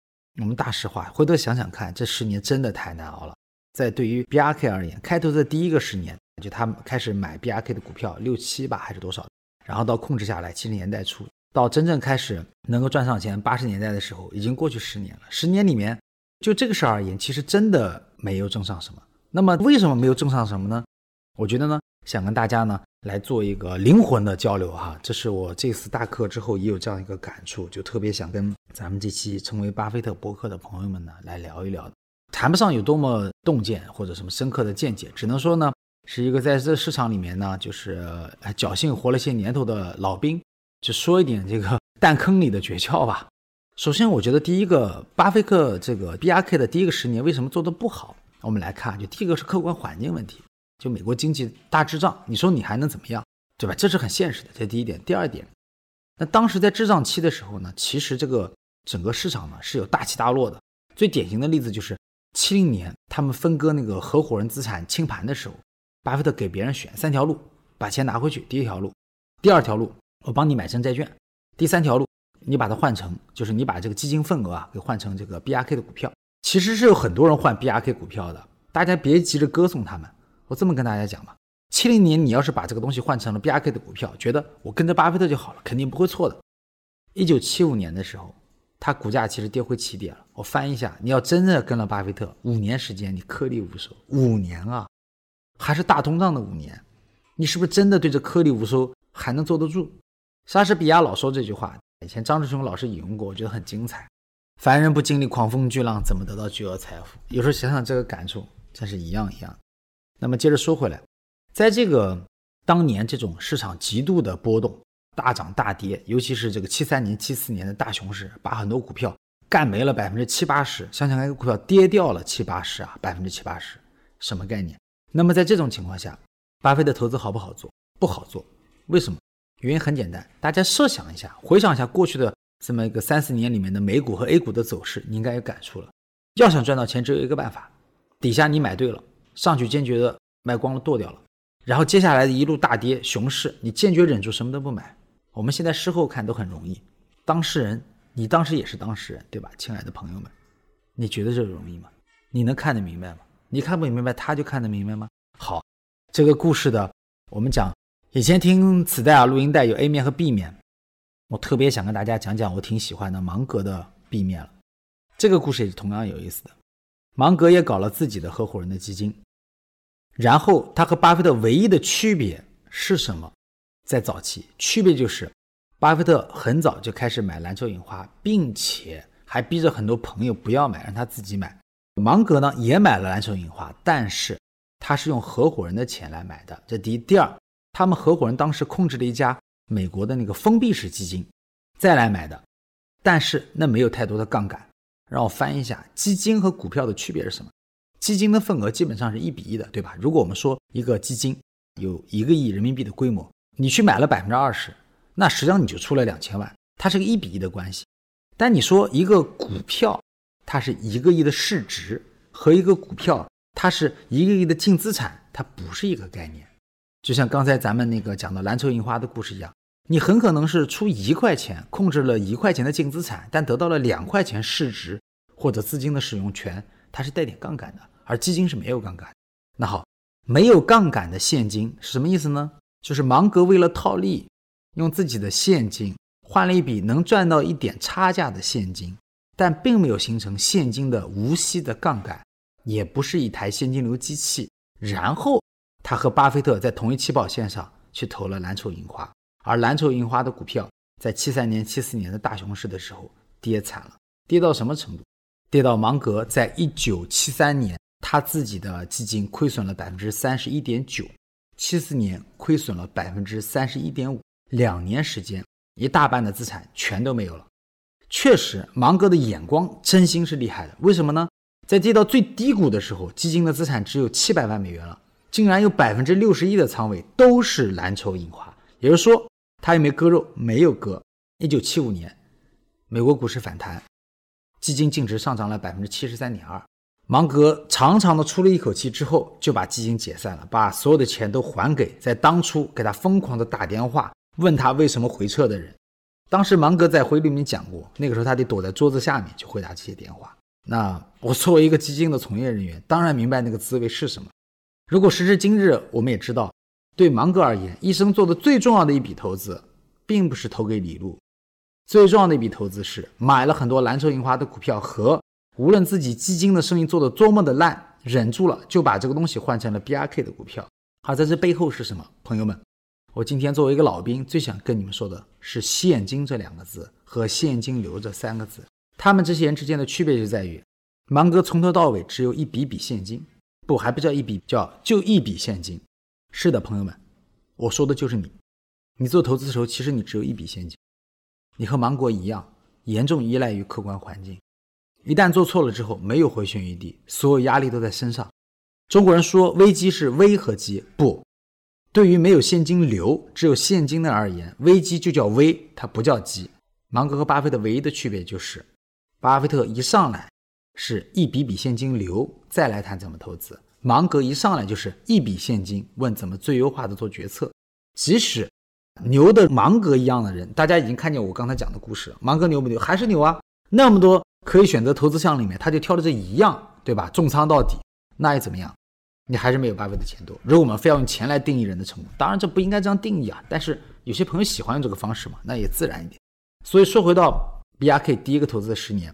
我们大实话，回头想想看，这十年真的太难熬了。在对于 BRK 而言，开头的第一个十年，就他们开始买 BRK 的股票，六七吧还是多少？然后到控制下来，七十年代初。到真正开始能够赚上钱，八十年代的时候已经过去十年了。十年里面，就这个事儿而言，其实真的没有挣上什么。那么为什么没有挣上什么呢？我觉得呢，想跟大家呢来做一个灵魂的交流哈。这是我这次大课之后也有这样一个感触，就特别想跟咱们这期成为巴菲特博客的朋友们呢来聊一聊。谈不上有多么洞见或者什么深刻的见解，只能说呢是一个在这市场里面呢就是侥幸活了些年头的老兵。就说一点这个 弹坑里的诀窍吧。首先，我觉得第一个，巴菲特这个 B R K 的第一个十年为什么做的不好？我们来看，就第一个是客观环境问题，就美国经济大滞胀，你说你还能怎么样，对吧？这是很现实的，这第一点。第二点，那当时在滞胀期的时候呢，其实这个整个市场呢是有大起大落的。最典型的例子就是七零年他们分割那个合伙人资产清盘的时候，巴菲特给别人选三条路，把钱拿回去。第一条路，第二条路。我帮你买成债券，第三条路，你把它换成，就是你把这个基金份额啊给换成这个 BRK 的股票。其实是有很多人换 BRK 股票的，大家别急着歌颂他们。我这么跟大家讲吧，七零年你要是把这个东西换成了 BRK 的股票，觉得我跟着巴菲特就好了，肯定不会错的。一九七五年的时候，它股价其实跌回起点了。我翻一下，你要真的跟了巴菲特五年时间，你颗粒无收，五年啊，还是大通胀的五年，你是不是真的对这颗粒无收还能坐得住？莎士比亚老说这句话，以前张志雄老师引用过，我觉得很精彩。凡人不经历狂风巨浪，怎么得到巨额财富？有时候想想这个感触，真是一样一样。那么接着说回来，在这个当年这种市场极度的波动、大涨大跌，尤其是这个七三年、七四年的大熊市，把很多股票干没了百分之七八十。想想看，一个股票跌掉了七八十啊，百分之七八十，什么概念？那么在这种情况下，巴菲特投资好不好做？不好做，为什么？原因很简单，大家设想一下，回想一下过去的这么一个三四年里面的美股和 A 股的走势，你应该有感触了。要想赚到钱，只有一个办法：底下你买对了，上去坚决的卖光了剁掉了，然后接下来的一路大跌熊市，你坚决忍住什么都不买。我们现在事后看都很容易，当事人你当时也是当事人对吧，亲爱的朋友们，你觉得这容易吗？你能看得明白吗？你看不明白，他就看得明白吗？好，这个故事的我们讲，以前听磁带啊、录音带有 A 面和 B 面，我特别想跟大家讲讲我挺喜欢的芒格的 B 面了。这个故事也是同样有意思的。芒格也搞了自己的合伙人的基金，然后他和巴菲特唯一的区别是什么？在早期，区别就是巴菲特很早就开始买蓝筹印花，并且还逼着很多朋友不要买，让他自己买。芒格呢也买了蓝筹印花，但是他是用合伙人的钱来买的。这第一，第二，他们合伙人当时控制了一家美国的那个封闭式基金，再来买的，但是那没有太多的杠杆。让我翻一下，基金和股票的区别是什么？基金的份额基本上是一比一的，对吧？如果我们说一个基金有一个亿人民币的规模，你去买了百分之二十，那实际上你就出了两千万，它是个一比一的关系。但你说一个股票，它是一个亿的市值，和一个股票它是一个亿的净资产，它不是一个概念。就像刚才咱们那个讲的蓝筹印花的故事一样。你很可能是出一块钱，控制了一块钱的净资产，但得到了两块钱市值或者资金的使用权，它是带点杠杆的，而基金是没有杠杆。那好，没有杠杆的现金是什么意思呢？就是芒格为了套利，用自己的现金换了一笔能赚到一点差价的现金，但并没有形成现金的无息的杠杆，也不是一台现金流机器。然后他和巴菲特在同一起跑线上去投了蓝筹银花。而蓝筹印花的股票在七三年、七四年的大熊市的时候跌惨了，跌到什么程度？跌到芒格在一九七三年他自己的基金亏损了百分之三十一点九，七四年亏损了百分之三十一点五，两年时间一大半的资产全都没有了。确实，芒格的眼光真心是厉害的。为什么呢？在跌到最低谷的时候，基金的资产只有七百万美元了，竟然有百分之六十一的仓位都是蓝筹印花，也就是说。他有没割肉？没有割。一九七五年，美国股市反弹，基金净值上涨了百分之七十三点二。芒格长长的出了一口气之后，就把基金解散了，把所有的钱都还给在当初给他疯狂的打电话问他为什么回撤的人。当时芒格在回忆里面讲过，那个时候他得躲在桌子下面去回答这些电话。那我作为一个基金的从业人员，当然明白那个滋味是什么。如果时至今日，我们也知道。对芒格而言，一生做的最重要的一笔投资，并不是投给李路，最重要的一笔投资是买了很多蓝筹印花的股票，和无论自己基金的生意做得多么的烂，忍住了就把这个东西换成了 BRK 的股票。好，在这背后是什么？朋友们，我今天作为一个老兵，最想跟你们说的是“现金”这两个字和“现金流”这三个字。他们这些人之间的区别就在于，芒格从头到尾只有一笔笔现金，不还不叫一笔，叫就一笔现金。是的，朋友们，我说的就是你。你做投资的时候，其实你只有一笔现金。你和芒果一样，严重依赖于客观环境。一旦做错了之后，没有回旋余地，所有压力都在身上。中国人说危机是危和机，不对于没有现金流、只有现金的而言，危机就叫危，它不叫机。芒格和巴菲特唯一的区别就是，巴菲特一上来是一笔笔现金流，再来谈怎么投资。芒格一上来就是一笔现金，问怎么最优化的做决策。即使牛的芒格一样的人，大家已经看见我刚才讲的故事了，芒格牛不牛？还是牛啊！那么多可以选择投资项里面，他就挑了这一样，对吧？重仓到底，那又怎么样？你还是没有巴菲特钱多。如果我们非要用钱来定义人的成功，当然这不应该这样定义啊。但是有些朋友喜欢用这个方式嘛，那也自然一点。所以说回到 BRK 第一个投资的十年，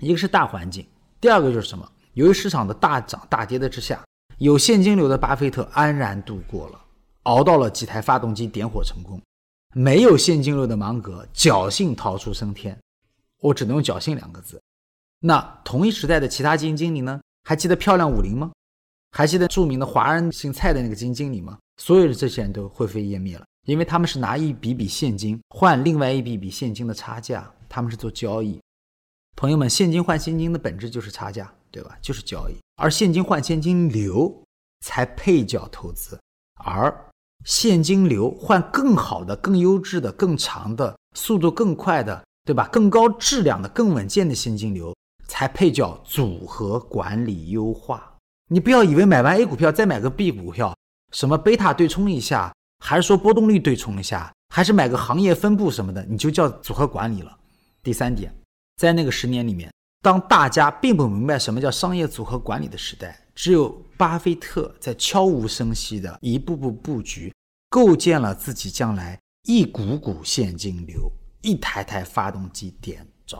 一个是大环境，第二个就是什么？由于市场的大涨大跌的之下，有现金流的巴菲特安然度过了，熬到了几台发动机点火成功；没有现金流的芒格侥幸逃出升天。我只能用侥幸两个字。那同一时代的其他基金经理呢？还记得漂亮五零吗？还记得著名的华人姓蔡的那个基金经理吗？所有的这些人都灰飞烟灭了，因为他们是拿一笔笔现金换另外一笔笔现金的差价，他们是做交易。朋友们，现金换现金的本质就是差价。对吧？就是交易，而现金换现金流才配叫投资，而现金流换更好的、更优质的、更长的、速度更快的，对吧？更高质量的、更稳健的现金流才配叫组合管理优化。你不要以为买完 A 股票再买个 B 股票，什么贝塔对冲一下，还是说波动率对冲一下，还是买个行业分布什么的，你就叫组合管理了。第三点，在那个十年里面，当大家并不明白什么叫商业组合管理的时代，只有巴菲特在悄无声息的一步步布局，构建了自己将来一股股现金流、一台台发动机点着。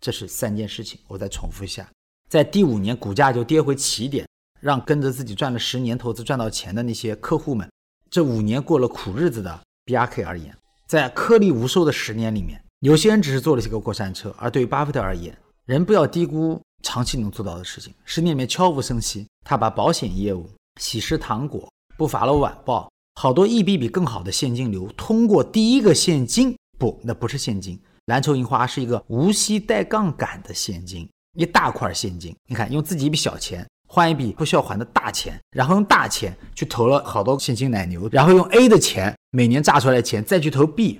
这是三件事情，我再重复一下。在第五年，股价就跌回起点，让跟着自己赚了十年投资赚到钱的那些客户们，这五年过了苦日子的 B R K 而言，在颗粒无收的十年里面，有些人只是坐了几个过山车，而对于巴菲特而言，人不要低估长期能做到的事情。十年里面悄无声息，他把保险业务、喜事糖果、不法了晚报，好多一笔笔更好的现金流，通过第一个现金不，那不是现金，蓝筹银花是一个无息带杠杆的现金。一大块现金，你看，用自己一笔小钱换一笔不需要还的大钱，然后用大钱去投了好多现金奶牛，然后用 A 的钱每年榨出来的钱再去投 B，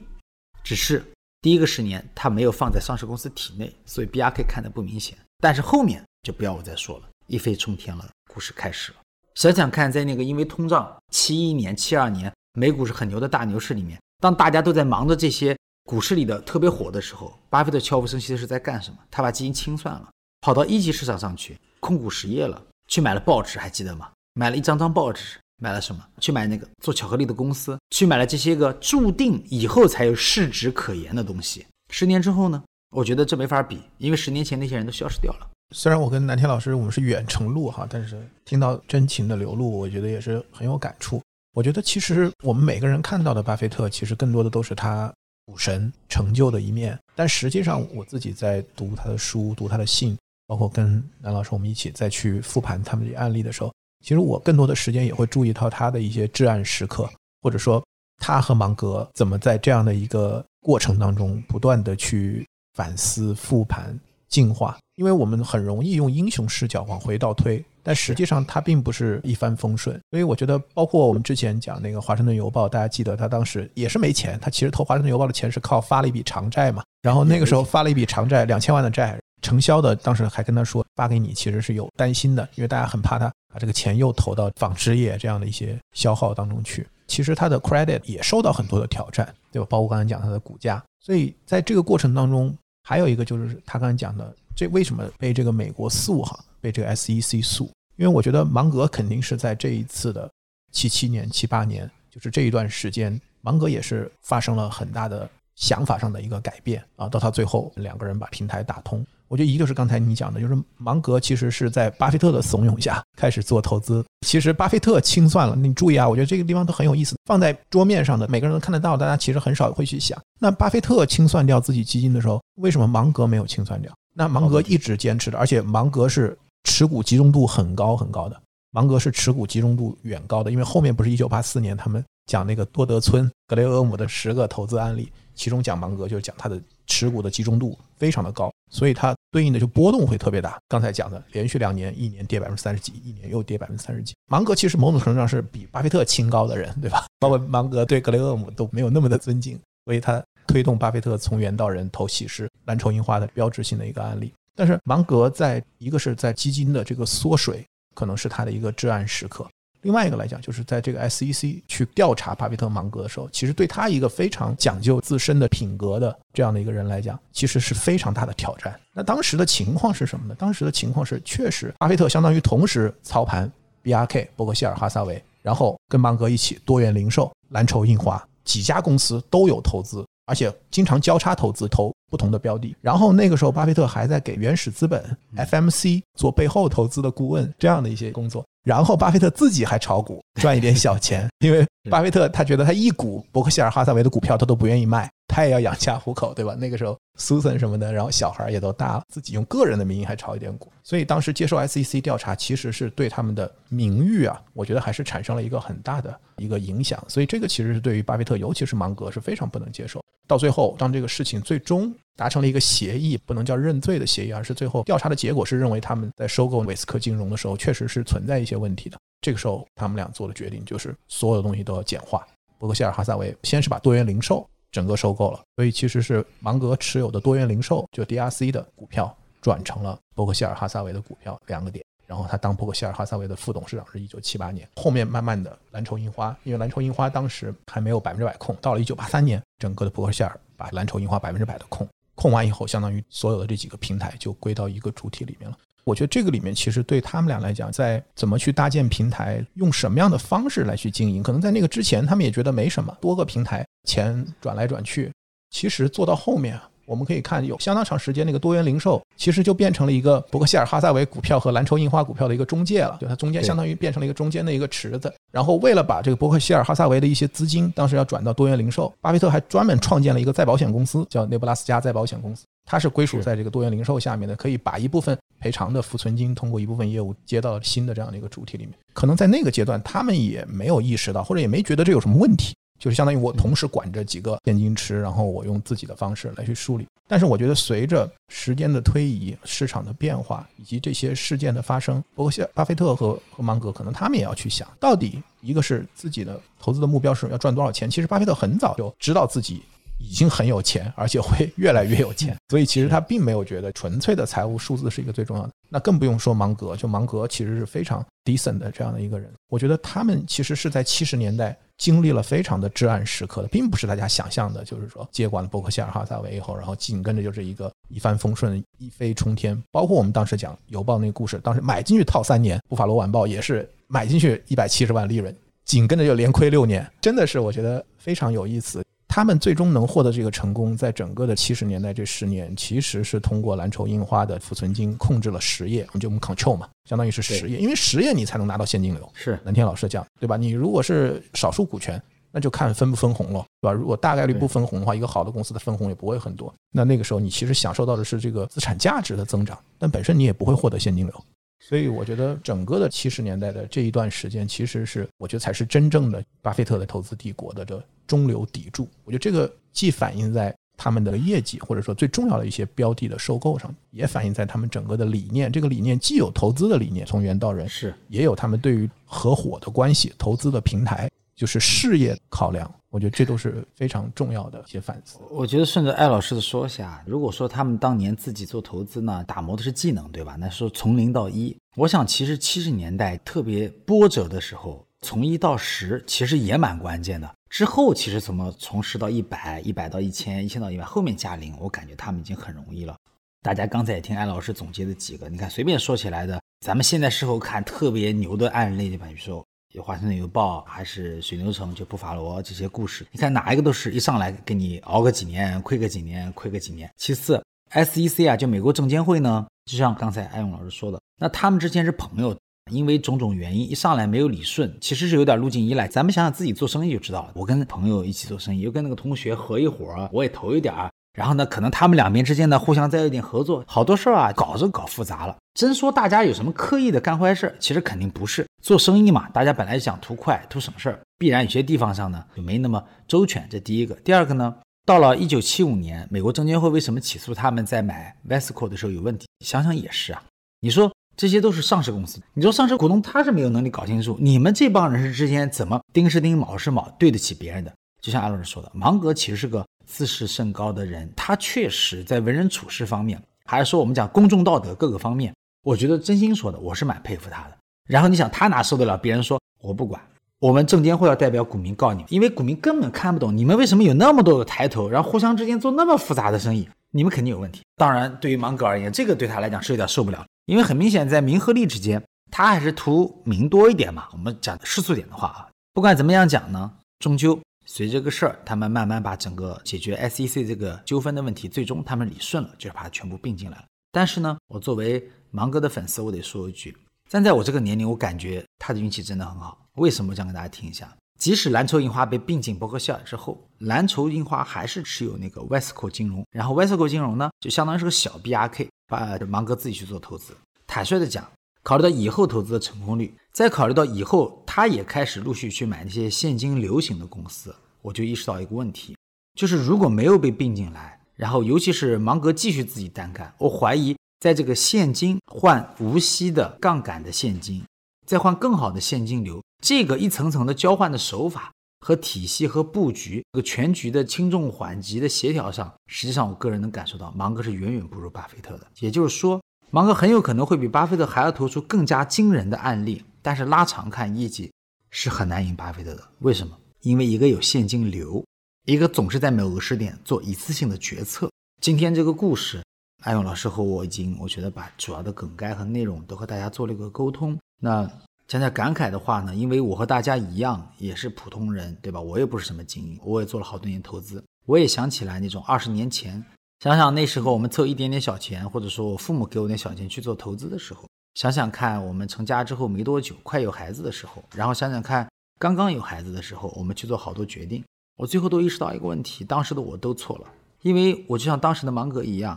只是第一个十年他没有放在上市公司体内，所以 B R K 看的不明显。但是后面就不要我再说了，一飞冲天了，故事开始了。想想看，在那个因为通胀七一年、七二年美股是很牛的大牛市里面，当大家都在忙着这些股市里的特别火的时候，巴菲特悄无声息的是在干什么？他把基金清算了。跑到一级市场上去控股实业了，去买了报纸，还记得吗？买了一张张报纸，买了什么？去买那个做巧克力的公司，去买了这些个注定以后才有市值可言的东西。十年之后呢？我觉得这没法比，因为十年前那些人都消失掉了。虽然我跟南天老师我们是远程录哈，但是听到真情的流露，我觉得也是很有感触。我觉得其实我们每个人看到的巴菲特，其实更多的都是他股神成就的一面，但实际上我自己在读他的书，读他的信。包括跟南老师我们一起再去复盘他们这案例的时候，其实我更多的时间也会注意到他的一些至暗时刻，或者说他和芒格怎么在这样的一个过程当中不断的去反思、复盘、进化。因为我们很容易用英雄视角往回倒推，但实际上他并不是一帆风顺。所以我觉得，包括我们之前讲那个《华盛顿邮报》，大家记得他当时也是没钱，他其实投《华盛顿邮报》的钱是靠发了一笔长债嘛。然后那个时候发了一笔长债，两千万的债。承销的当时还跟他说发给你，其实是有担心的，因为大家很怕他把这个钱又投到纺织业这样的一些消耗当中去。其实他的 credit 也受到很多的挑战，对吧？包括刚才讲他的股价。所以在这个过程当中，还有一个就是他刚才讲的，这为什么被这个美国诉哈，被这个 SEC 诉？因为我觉得芒格肯定是在这一次的七七年、七八年，就是这一段时间，芒格也是发生了很大的想法上的一个改变啊，到他最后两个人把平台打通。我觉得一个是刚才你讲的，就是芒格其实是在巴菲特的怂恿下开始做投资。其实巴菲特清算了，你注意啊，我觉得这个地方都很有意思，放在桌面上的，每个人都看得到，大家其实很少会去想。那巴菲特清算掉自己基金的时候，为什么芒格没有清算掉？那芒格一直坚持的，而且芒格是持股集中度很高很高的，芒格是持股集中度远高的，因为后面不是一九八四年他们讲那个多德村格雷厄姆的十个投资案例，其中讲芒格就是讲他的。持股的集中度非常的高，所以它对应的就波动会特别大。刚才讲的连续两年，一年跌百分之三十几，一年又跌百分之三十几。芒格其实某种程度上是比巴菲特清高的人，对吧？包括芒格对格雷厄姆都没有那么的尊敬，所以他推动巴菲特从猿到人投喜事蓝筹樱花的标志性的一个案例。但是芒格在一个是在基金的这个缩水，可能是他的一个至暗时刻。另外一个来讲，就是在这个 SEC 去调查巴菲特芒格的时候，其实对他一个非常讲究自身的品格的这样的一个人来讲，其实是非常大的挑战。那当时的情况是什么呢？当时的情况是，确实巴菲特相当于同时操盘 BRK 伯克希尔哈撒韦，然后跟芒格一起多元零售、蓝筹印花几家公司都有投资，而且经常交叉投资投不同的标的。然后那个时候，巴菲特还在给原始资本 FMC 做背后投资的顾问这样的一些工作。然后巴菲特自己还炒股赚一点小钱，因为巴菲特他觉得他一股伯克希尔哈撒韦的股票他都不愿意卖，他也要养家糊口，对吧？那个时候 Susan 什么的，然后小孩也都大了，自己用个人的名义还炒一点股，所以当时接受 SEC 调查其实是对他们的名誉啊，我觉得还是产生了一个很大的一个影响。所以这个其实是对于巴菲特，尤其是芒格是非常不能接受。到最后，当这个事情最终达成了一个协议，不能叫认罪的协议，而是最后调查的结果是认为他们在收购韦斯克金融的时候确实是存在一些问题的。这个时候，他们俩做的决定就是所有的东西都要简化。伯克希尔哈撒韦先是把多元零售整个收购了，所以其实是芒格持有的多元零售就 DRC 的股票转成了伯克希尔哈撒韦的股票，两个点。然后他当伯克希尔哈撒韦的副董事长是一九七八年，后面慢慢的蓝筹樱花，因为蓝筹樱花当时还没有百分之百控，到了一九八三年，整个的伯克希尔把蓝筹樱花百分之百的控，控完以后，相当于所有的这几个平台就归到一个主体里面了。我觉得这个里面其实对他们俩来讲，在怎么去搭建平台，用什么样的方式来去经营，可能在那个之前他们也觉得没什么，多个平台钱转来转去，其实做到后面。我们可以看，有相当长时间，那个多元零售其实就变成了一个伯克希尔哈撒韦股票和蓝筹印花股票的一个中介了，就它中间相当于变成了一个中间的一个池子。然后为了把这个伯克希尔哈撒韦的一些资金，当时要转到多元零售，巴菲特还专门创建了一个再保险公司，叫内布拉斯加再保险公司，它是归属在这个多元零售下面的，可以把一部分赔偿的浮存金通过一部分业务接到新的这样的一个主体里面。可能在那个阶段，他们也没有意识到，或者也没觉得这有什么问题。就是相当于我同时管着几个现金池，然后我用自己的方式来去梳理。但是我觉得随着时间的推移、市场的变化以及这些事件的发生，包括像巴菲特和和芒格，可能他们也要去想，到底一个是自己的投资的目标是要赚多少钱。其实巴菲特很早就知道自己。已经很有钱，而且会越来越有钱，所以其实他并没有觉得纯粹的财务数字是一个最重要的。那更不用说芒格，就芒格其实是非常 decent 的这样的一个人。我觉得他们其实是在七十年代经历了非常的至暗时刻的，并不是大家想象的，就是说接管了伯克希尔哈撒韦以后，然后紧跟着就是一个一帆风顺、一飞冲天。包括我们当时讲邮报那个故事，当时买进去套三年，布法罗晚报也是买进去一百七十万利润，紧跟着就连亏六年，真的是我觉得非常有意思。他们最终能获得这个成功，在整个的七十年代这十年，其实是通过蓝筹印花的浮存金控制了实业，就我们 control 嘛，相当于是实业，因为实业你才能拿到现金流。是蓝天老师讲，对吧？你如果是少数股权，那就看分不分红了，对吧？如果大概率不分红的话，一个好的公司的分红也不会很多。那那个时候你其实享受到的是这个资产价值的增长，但本身你也不会获得现金流。所以我觉得整个的七十年代的这一段时间，其实是我觉得才是真正的巴菲特的投资帝国的这中流砥柱。我觉得这个既反映在他们的业绩，或者说最重要的一些标的的收购上，也反映在他们整个的理念。这个理念既有投资的理念，从源到人是，也有他们对于合伙的关系、投资的平台，就是事业考量。我觉得这都是非常重要的一些反思。我觉得顺着艾老师的说下，如果说他们当年自己做投资呢，打磨的是技能，对吧？那说从零到一，我想其实七十年代特别波折的时候，从一到十其实也蛮关键的。之后其实怎么从十到一百，一百到一千，一千到一百，后面加零，我感觉他们已经很容易了。大家刚才也听艾老师总结的几个，你看随便说起来的，咱们现在事后看特别牛的案例，比如说。有华盛顿邮报，还是水牛城，就布法罗这些故事，你看哪一个都是一上来给你熬个几年，亏个几年，亏个几年。其次，SEC 啊，就美国证监会呢，就像刚才艾勇老师说的，那他们之间是朋友，因为种种原因，一上来没有理顺，其实是有点路径依赖。咱们想想自己做生意就知道了，我跟朋友一起做生意，又跟那个同学合一伙，我也投一点儿。然后呢，可能他们两边之间呢，互相再有点合作，好多事儿啊，搞着搞复杂了。真说大家有什么刻意的干坏事，其实肯定不是。做生意嘛，大家本来想图快、图省事儿，必然有些地方上呢就没那么周全。这第一个。第二个呢，到了一九七五年，美国证监会为什么起诉他们在买 Vesco 的时候有问题？想想也是啊。你说这些都是上市公司，你说上市股东他是没有能力搞清楚，你们这帮人是之间怎么丁是丁，卯是卯，对得起别人的？就像阿老师说的，芒格其实是个。自视甚高的人，他确实在为人处事方面，还是说我们讲公众道德各个方面，我觉得真心说的，我是蛮佩服他的。然后你想，他哪受得了别人说我不管？我们证监会要代表股民告你，因为股民根本看不懂你们为什么有那么多的抬头，然后互相之间做那么复杂的生意，你们肯定有问题。当然，对于芒格而言，这个对他来讲是有点受不了，因为很明显在名和利之间，他还是图名多一点嘛。我们讲世俗点的话啊，不管怎么样讲呢，终究。随这个事儿，他们慢慢把整个解决 SEC 这个纠纷的问题，最终他们理顺了，就是把它全部并进来了。但是呢，我作为芒格的粉丝，我得说一句，站在我这个年龄，我感觉他的运气真的很好。为什么？我讲给大家听一下。即使蓝筹印花被并进伯克希尔之后，蓝筹印花还是持有那个 Wesco 金融，然后 Wesco 金融呢，就相当于是个小 BRK，把芒格自己去做投资。坦率的讲。考虑到以后投资的成功率，再考虑到以后他也开始陆续去买那些现金流行的公司，我就意识到一个问题，就是如果没有被并进来，然后尤其是芒格继续自己单干，我怀疑在这个现金换无息的杠杆的现金，再换更好的现金流，这个一层层的交换的手法和体系和布局，这个全局的轻重缓急的协调上，实际上我个人能感受到芒格是远远不如巴菲特的。也就是说。芒格很有可能会比巴菲特还要投出更加惊人的案例，但是拉长看业绩是很难赢巴菲特的。为什么？因为一个有现金流，一个总是在某个时点做一次性的决策。今天这个故事，艾勇老师和我已经，我觉得把主要的梗概和内容都和大家做了一个沟通。那讲讲感慨的话呢？因为我和大家一样，也是普通人，对吧？我也不是什么精英，我也做了好多年投资，我也想起来那种二十年前。想想那时候我们凑一点点小钱，或者说我父母给我点小钱去做投资的时候，想想看我们成家之后没多久，快有孩子的时候，然后想想看刚刚有孩子的时候，我们去做好多决定，我最后都意识到一个问题：当时的我都错了，因为我就像当时的芒格一样，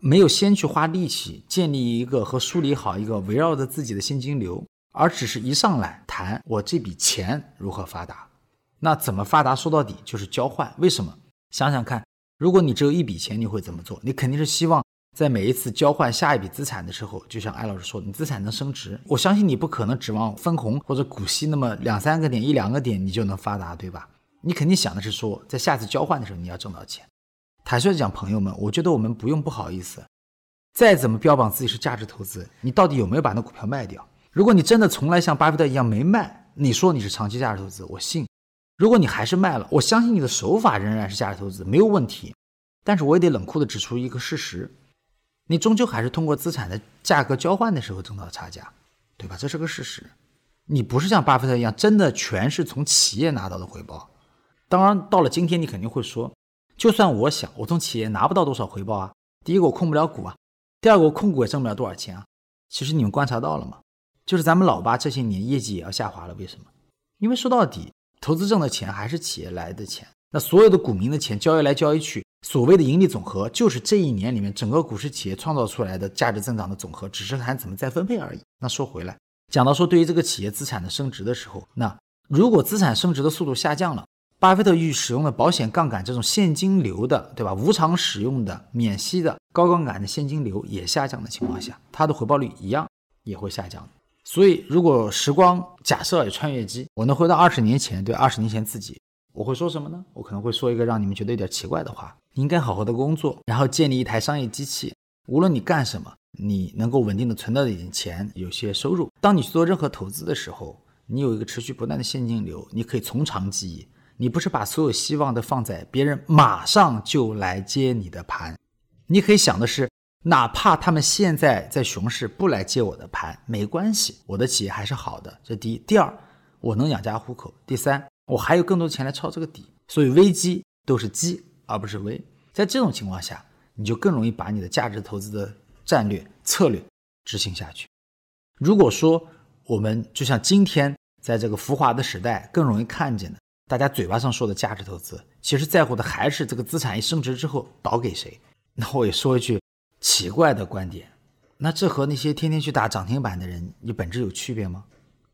没有先去花力气建立一个和梳理好一个围绕着自己的现金流，而只是一上来谈我这笔钱如何发达。那怎么发达？说到底就是交换。为什么？想想看。如果你只有一笔钱，你会怎么做？你肯定是希望在每一次交换下一笔资产的时候，就像艾老师说，你资产能升值。我相信你不可能指望分红或者股息那么两三个点、一两个点你就能发达，对吧？你肯定想的是说，在下次交换的时候你要挣到钱。坦率讲，朋友们，我觉得我们不用不好意思。再怎么标榜自己是价值投资，你到底有没有把那股票卖掉？如果你真的从来像巴菲特一样没卖，你说你是长期价值投资，我信。如果你还是卖了，我相信你的手法仍然是价值投资，没有问题。但是我也得冷酷地指出一个事实：你终究还是通过资产的价格交换的时候挣到差价，对吧？这是个事实。你不是像巴菲特一样，真的全是从企业拿到的回报。当然，到了今天，你肯定会说，就算我想，我从企业拿不到多少回报啊。第一个，我控不了股啊；第二个，我控股也挣不了多少钱啊。其实你们观察到了吗？就是咱们老八这些年业绩也要下滑了，为什么？因为说到底。投资挣的钱还是企业来的钱，那所有的股民的钱交易来交易去，所谓的盈利总和就是这一年里面整个股市企业创造出来的价值增长的总和，只是看怎么再分配而已。那说回来，讲到说对于这个企业资产的升值的时候，那如果资产升值的速度下降了，巴菲特预使用的保险杠杆这种现金流的，对吧？无偿使用的免息的高杠杆的现金流也下降的情况下，它的回报率一样也会下降。所以，如果时光假设有穿越机，我能回到二十年前，对二十年前自己，我会说什么呢？我可能会说一个让你们觉得有点奇怪的话：你应该好好的工作，然后建立一台商业机器。无论你干什么，你能够稳定的存到一点钱，有些收入。当你去做任何投资的时候，你有一个持续不断的现金流，你可以从长计议。你不是把所有希望都放在别人马上就来接你的盘，你可以想的是。哪怕他们现在在熊市不来接我的盘，没关系，我的企业还是好的。这第一，第二，我能养家糊口。第三，我还有更多钱来抄这个底。所以危机都是机，而不是危。在这种情况下，你就更容易把你的价值投资的战略策略执行下去。如果说我们就像今天在这个浮华的时代更容易看见的，大家嘴巴上说的价值投资，其实在乎的还是这个资产一升值之后倒给谁。那我也说一句。奇怪的观点，那这和那些天天去打涨停板的人，你本质有区别吗？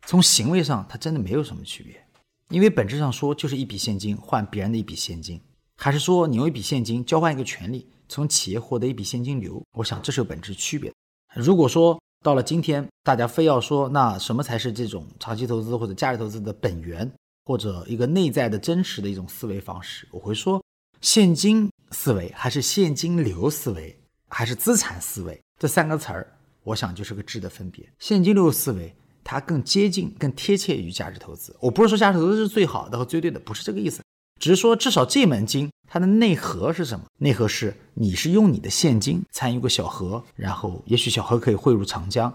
从行为上，它真的没有什么区别，因为本质上说就是一笔现金换别人的一笔现金，还是说你用一笔现金交换一个权利，从企业获得一笔现金流？我想这是有本质区别。如果说到了今天，大家非要说那什么才是这种长期投资或者价值投资的本源，或者一个内在的真实的一种思维方式，我会说现金思维还是现金流思维。还是资产思维这三个词儿，我想就是个质的分别。现金流思维它更接近、更贴切于价值投资。我不是说价值投资是最好的和最对的，不是这个意思，只是说至少这门经它的内核是什么？内核是你是用你的现金参与个小河，然后也许小河可以汇入长江，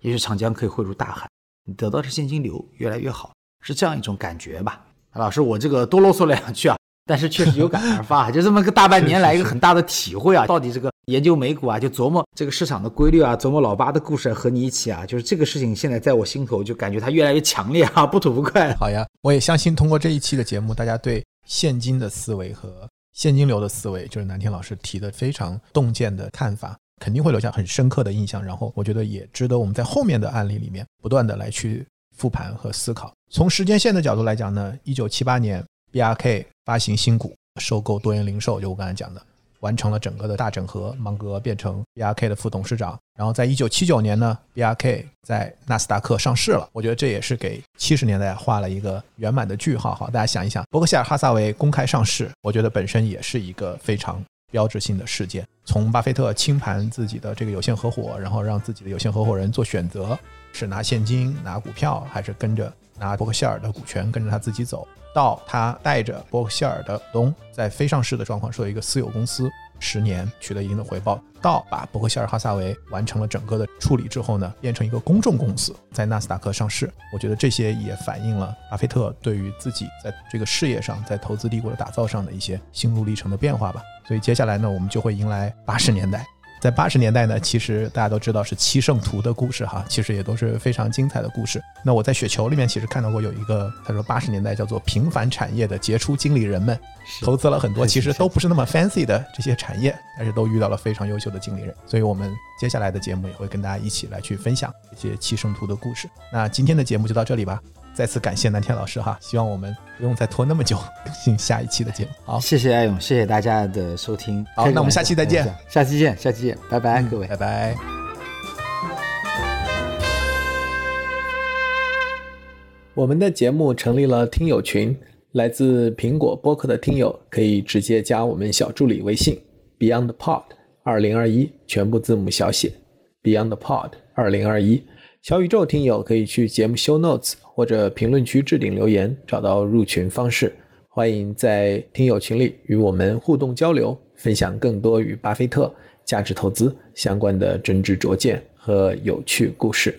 也许长江可以汇入大海，你得到的现金流越来越好，是这样一种感觉吧？老师，我这个多啰嗦两句啊。但是确实有感而发，就这么个大半年来一个很大的体会啊！到底这个研究美股啊，就琢磨这个市场的规律啊，琢磨老八的故事和你一起啊，就是这个事情现在在我心头就感觉它越来越强烈啊，不吐不快。好呀，我也相信通过这一期的节目，大家对现金的思维和现金流的思维，就是南天老师提的非常洞见的看法，肯定会留下很深刻的印象。然后我觉得也值得我们在后面的案例里面不断的来去复盘和思考。从时间线的角度来讲呢，一九七八年 BRK 发行新股。收购多元零售，就我刚才讲的，完成了整个的大整合。芒格变成 BRK 的副董事长，然后在一九七九年呢，BRK 在纳斯达克上市了。我觉得这也是给七十年代画了一个圆满的句号。好，大家想一想，伯克希尔哈萨维公开上市，我觉得本身也是一个非常标志性的事件。从巴菲特清盘自己的这个有限合伙，然后让自己的有限合伙人做选择，是拿现金、拿股票，还是跟着拿伯克希尔的股权跟着他自己走，到他带着伯克希尔的股东在非上市的状况设一个私有公司。十年取得一定的回报，到把伯克希尔哈萨维完成了整个的处理之后呢，变成一个公众公司，在纳斯达克上市。我觉得这些也反映了巴菲特对于自己在这个事业上，在投资帝国的打造上的一些心路历程的变化吧。所以接下来呢，我们就会迎来八十年代。在八十年代呢，其实大家都知道是七圣徒的故事哈，其实也都是非常精彩的故事。那我在雪球里面其实看到过有一个，他说八十年代叫做平凡产业的杰出经理人们，投资了很多其实都不是那么 fancy 的这些产业，但是都遇到了非常优秀的经理人。所以我们接下来的节目也会跟大家一起来去分享这些七圣徒的故事。那今天的节目就到这里吧。再次感谢南天老师哈，希望我们不用再拖那么久更新下一期的节目。好，谢谢艾勇，谢谢大家的收听。好，那我们下期再见，下期见，下期见，拜拜，各位，拜拜。我们的节目成立了听友群，来自苹果播客的听友可以直接加我们小助理微信 BeyondPod 二零二一，全部字母小写 BeyondPod 二零二一。小宇宙听友可以去节目 show notes 或者评论区置顶留言，找到入群方式。欢迎在听友群里与我们互动交流，分享更多与巴菲特价值投资相关的真知灼见和有趣故事。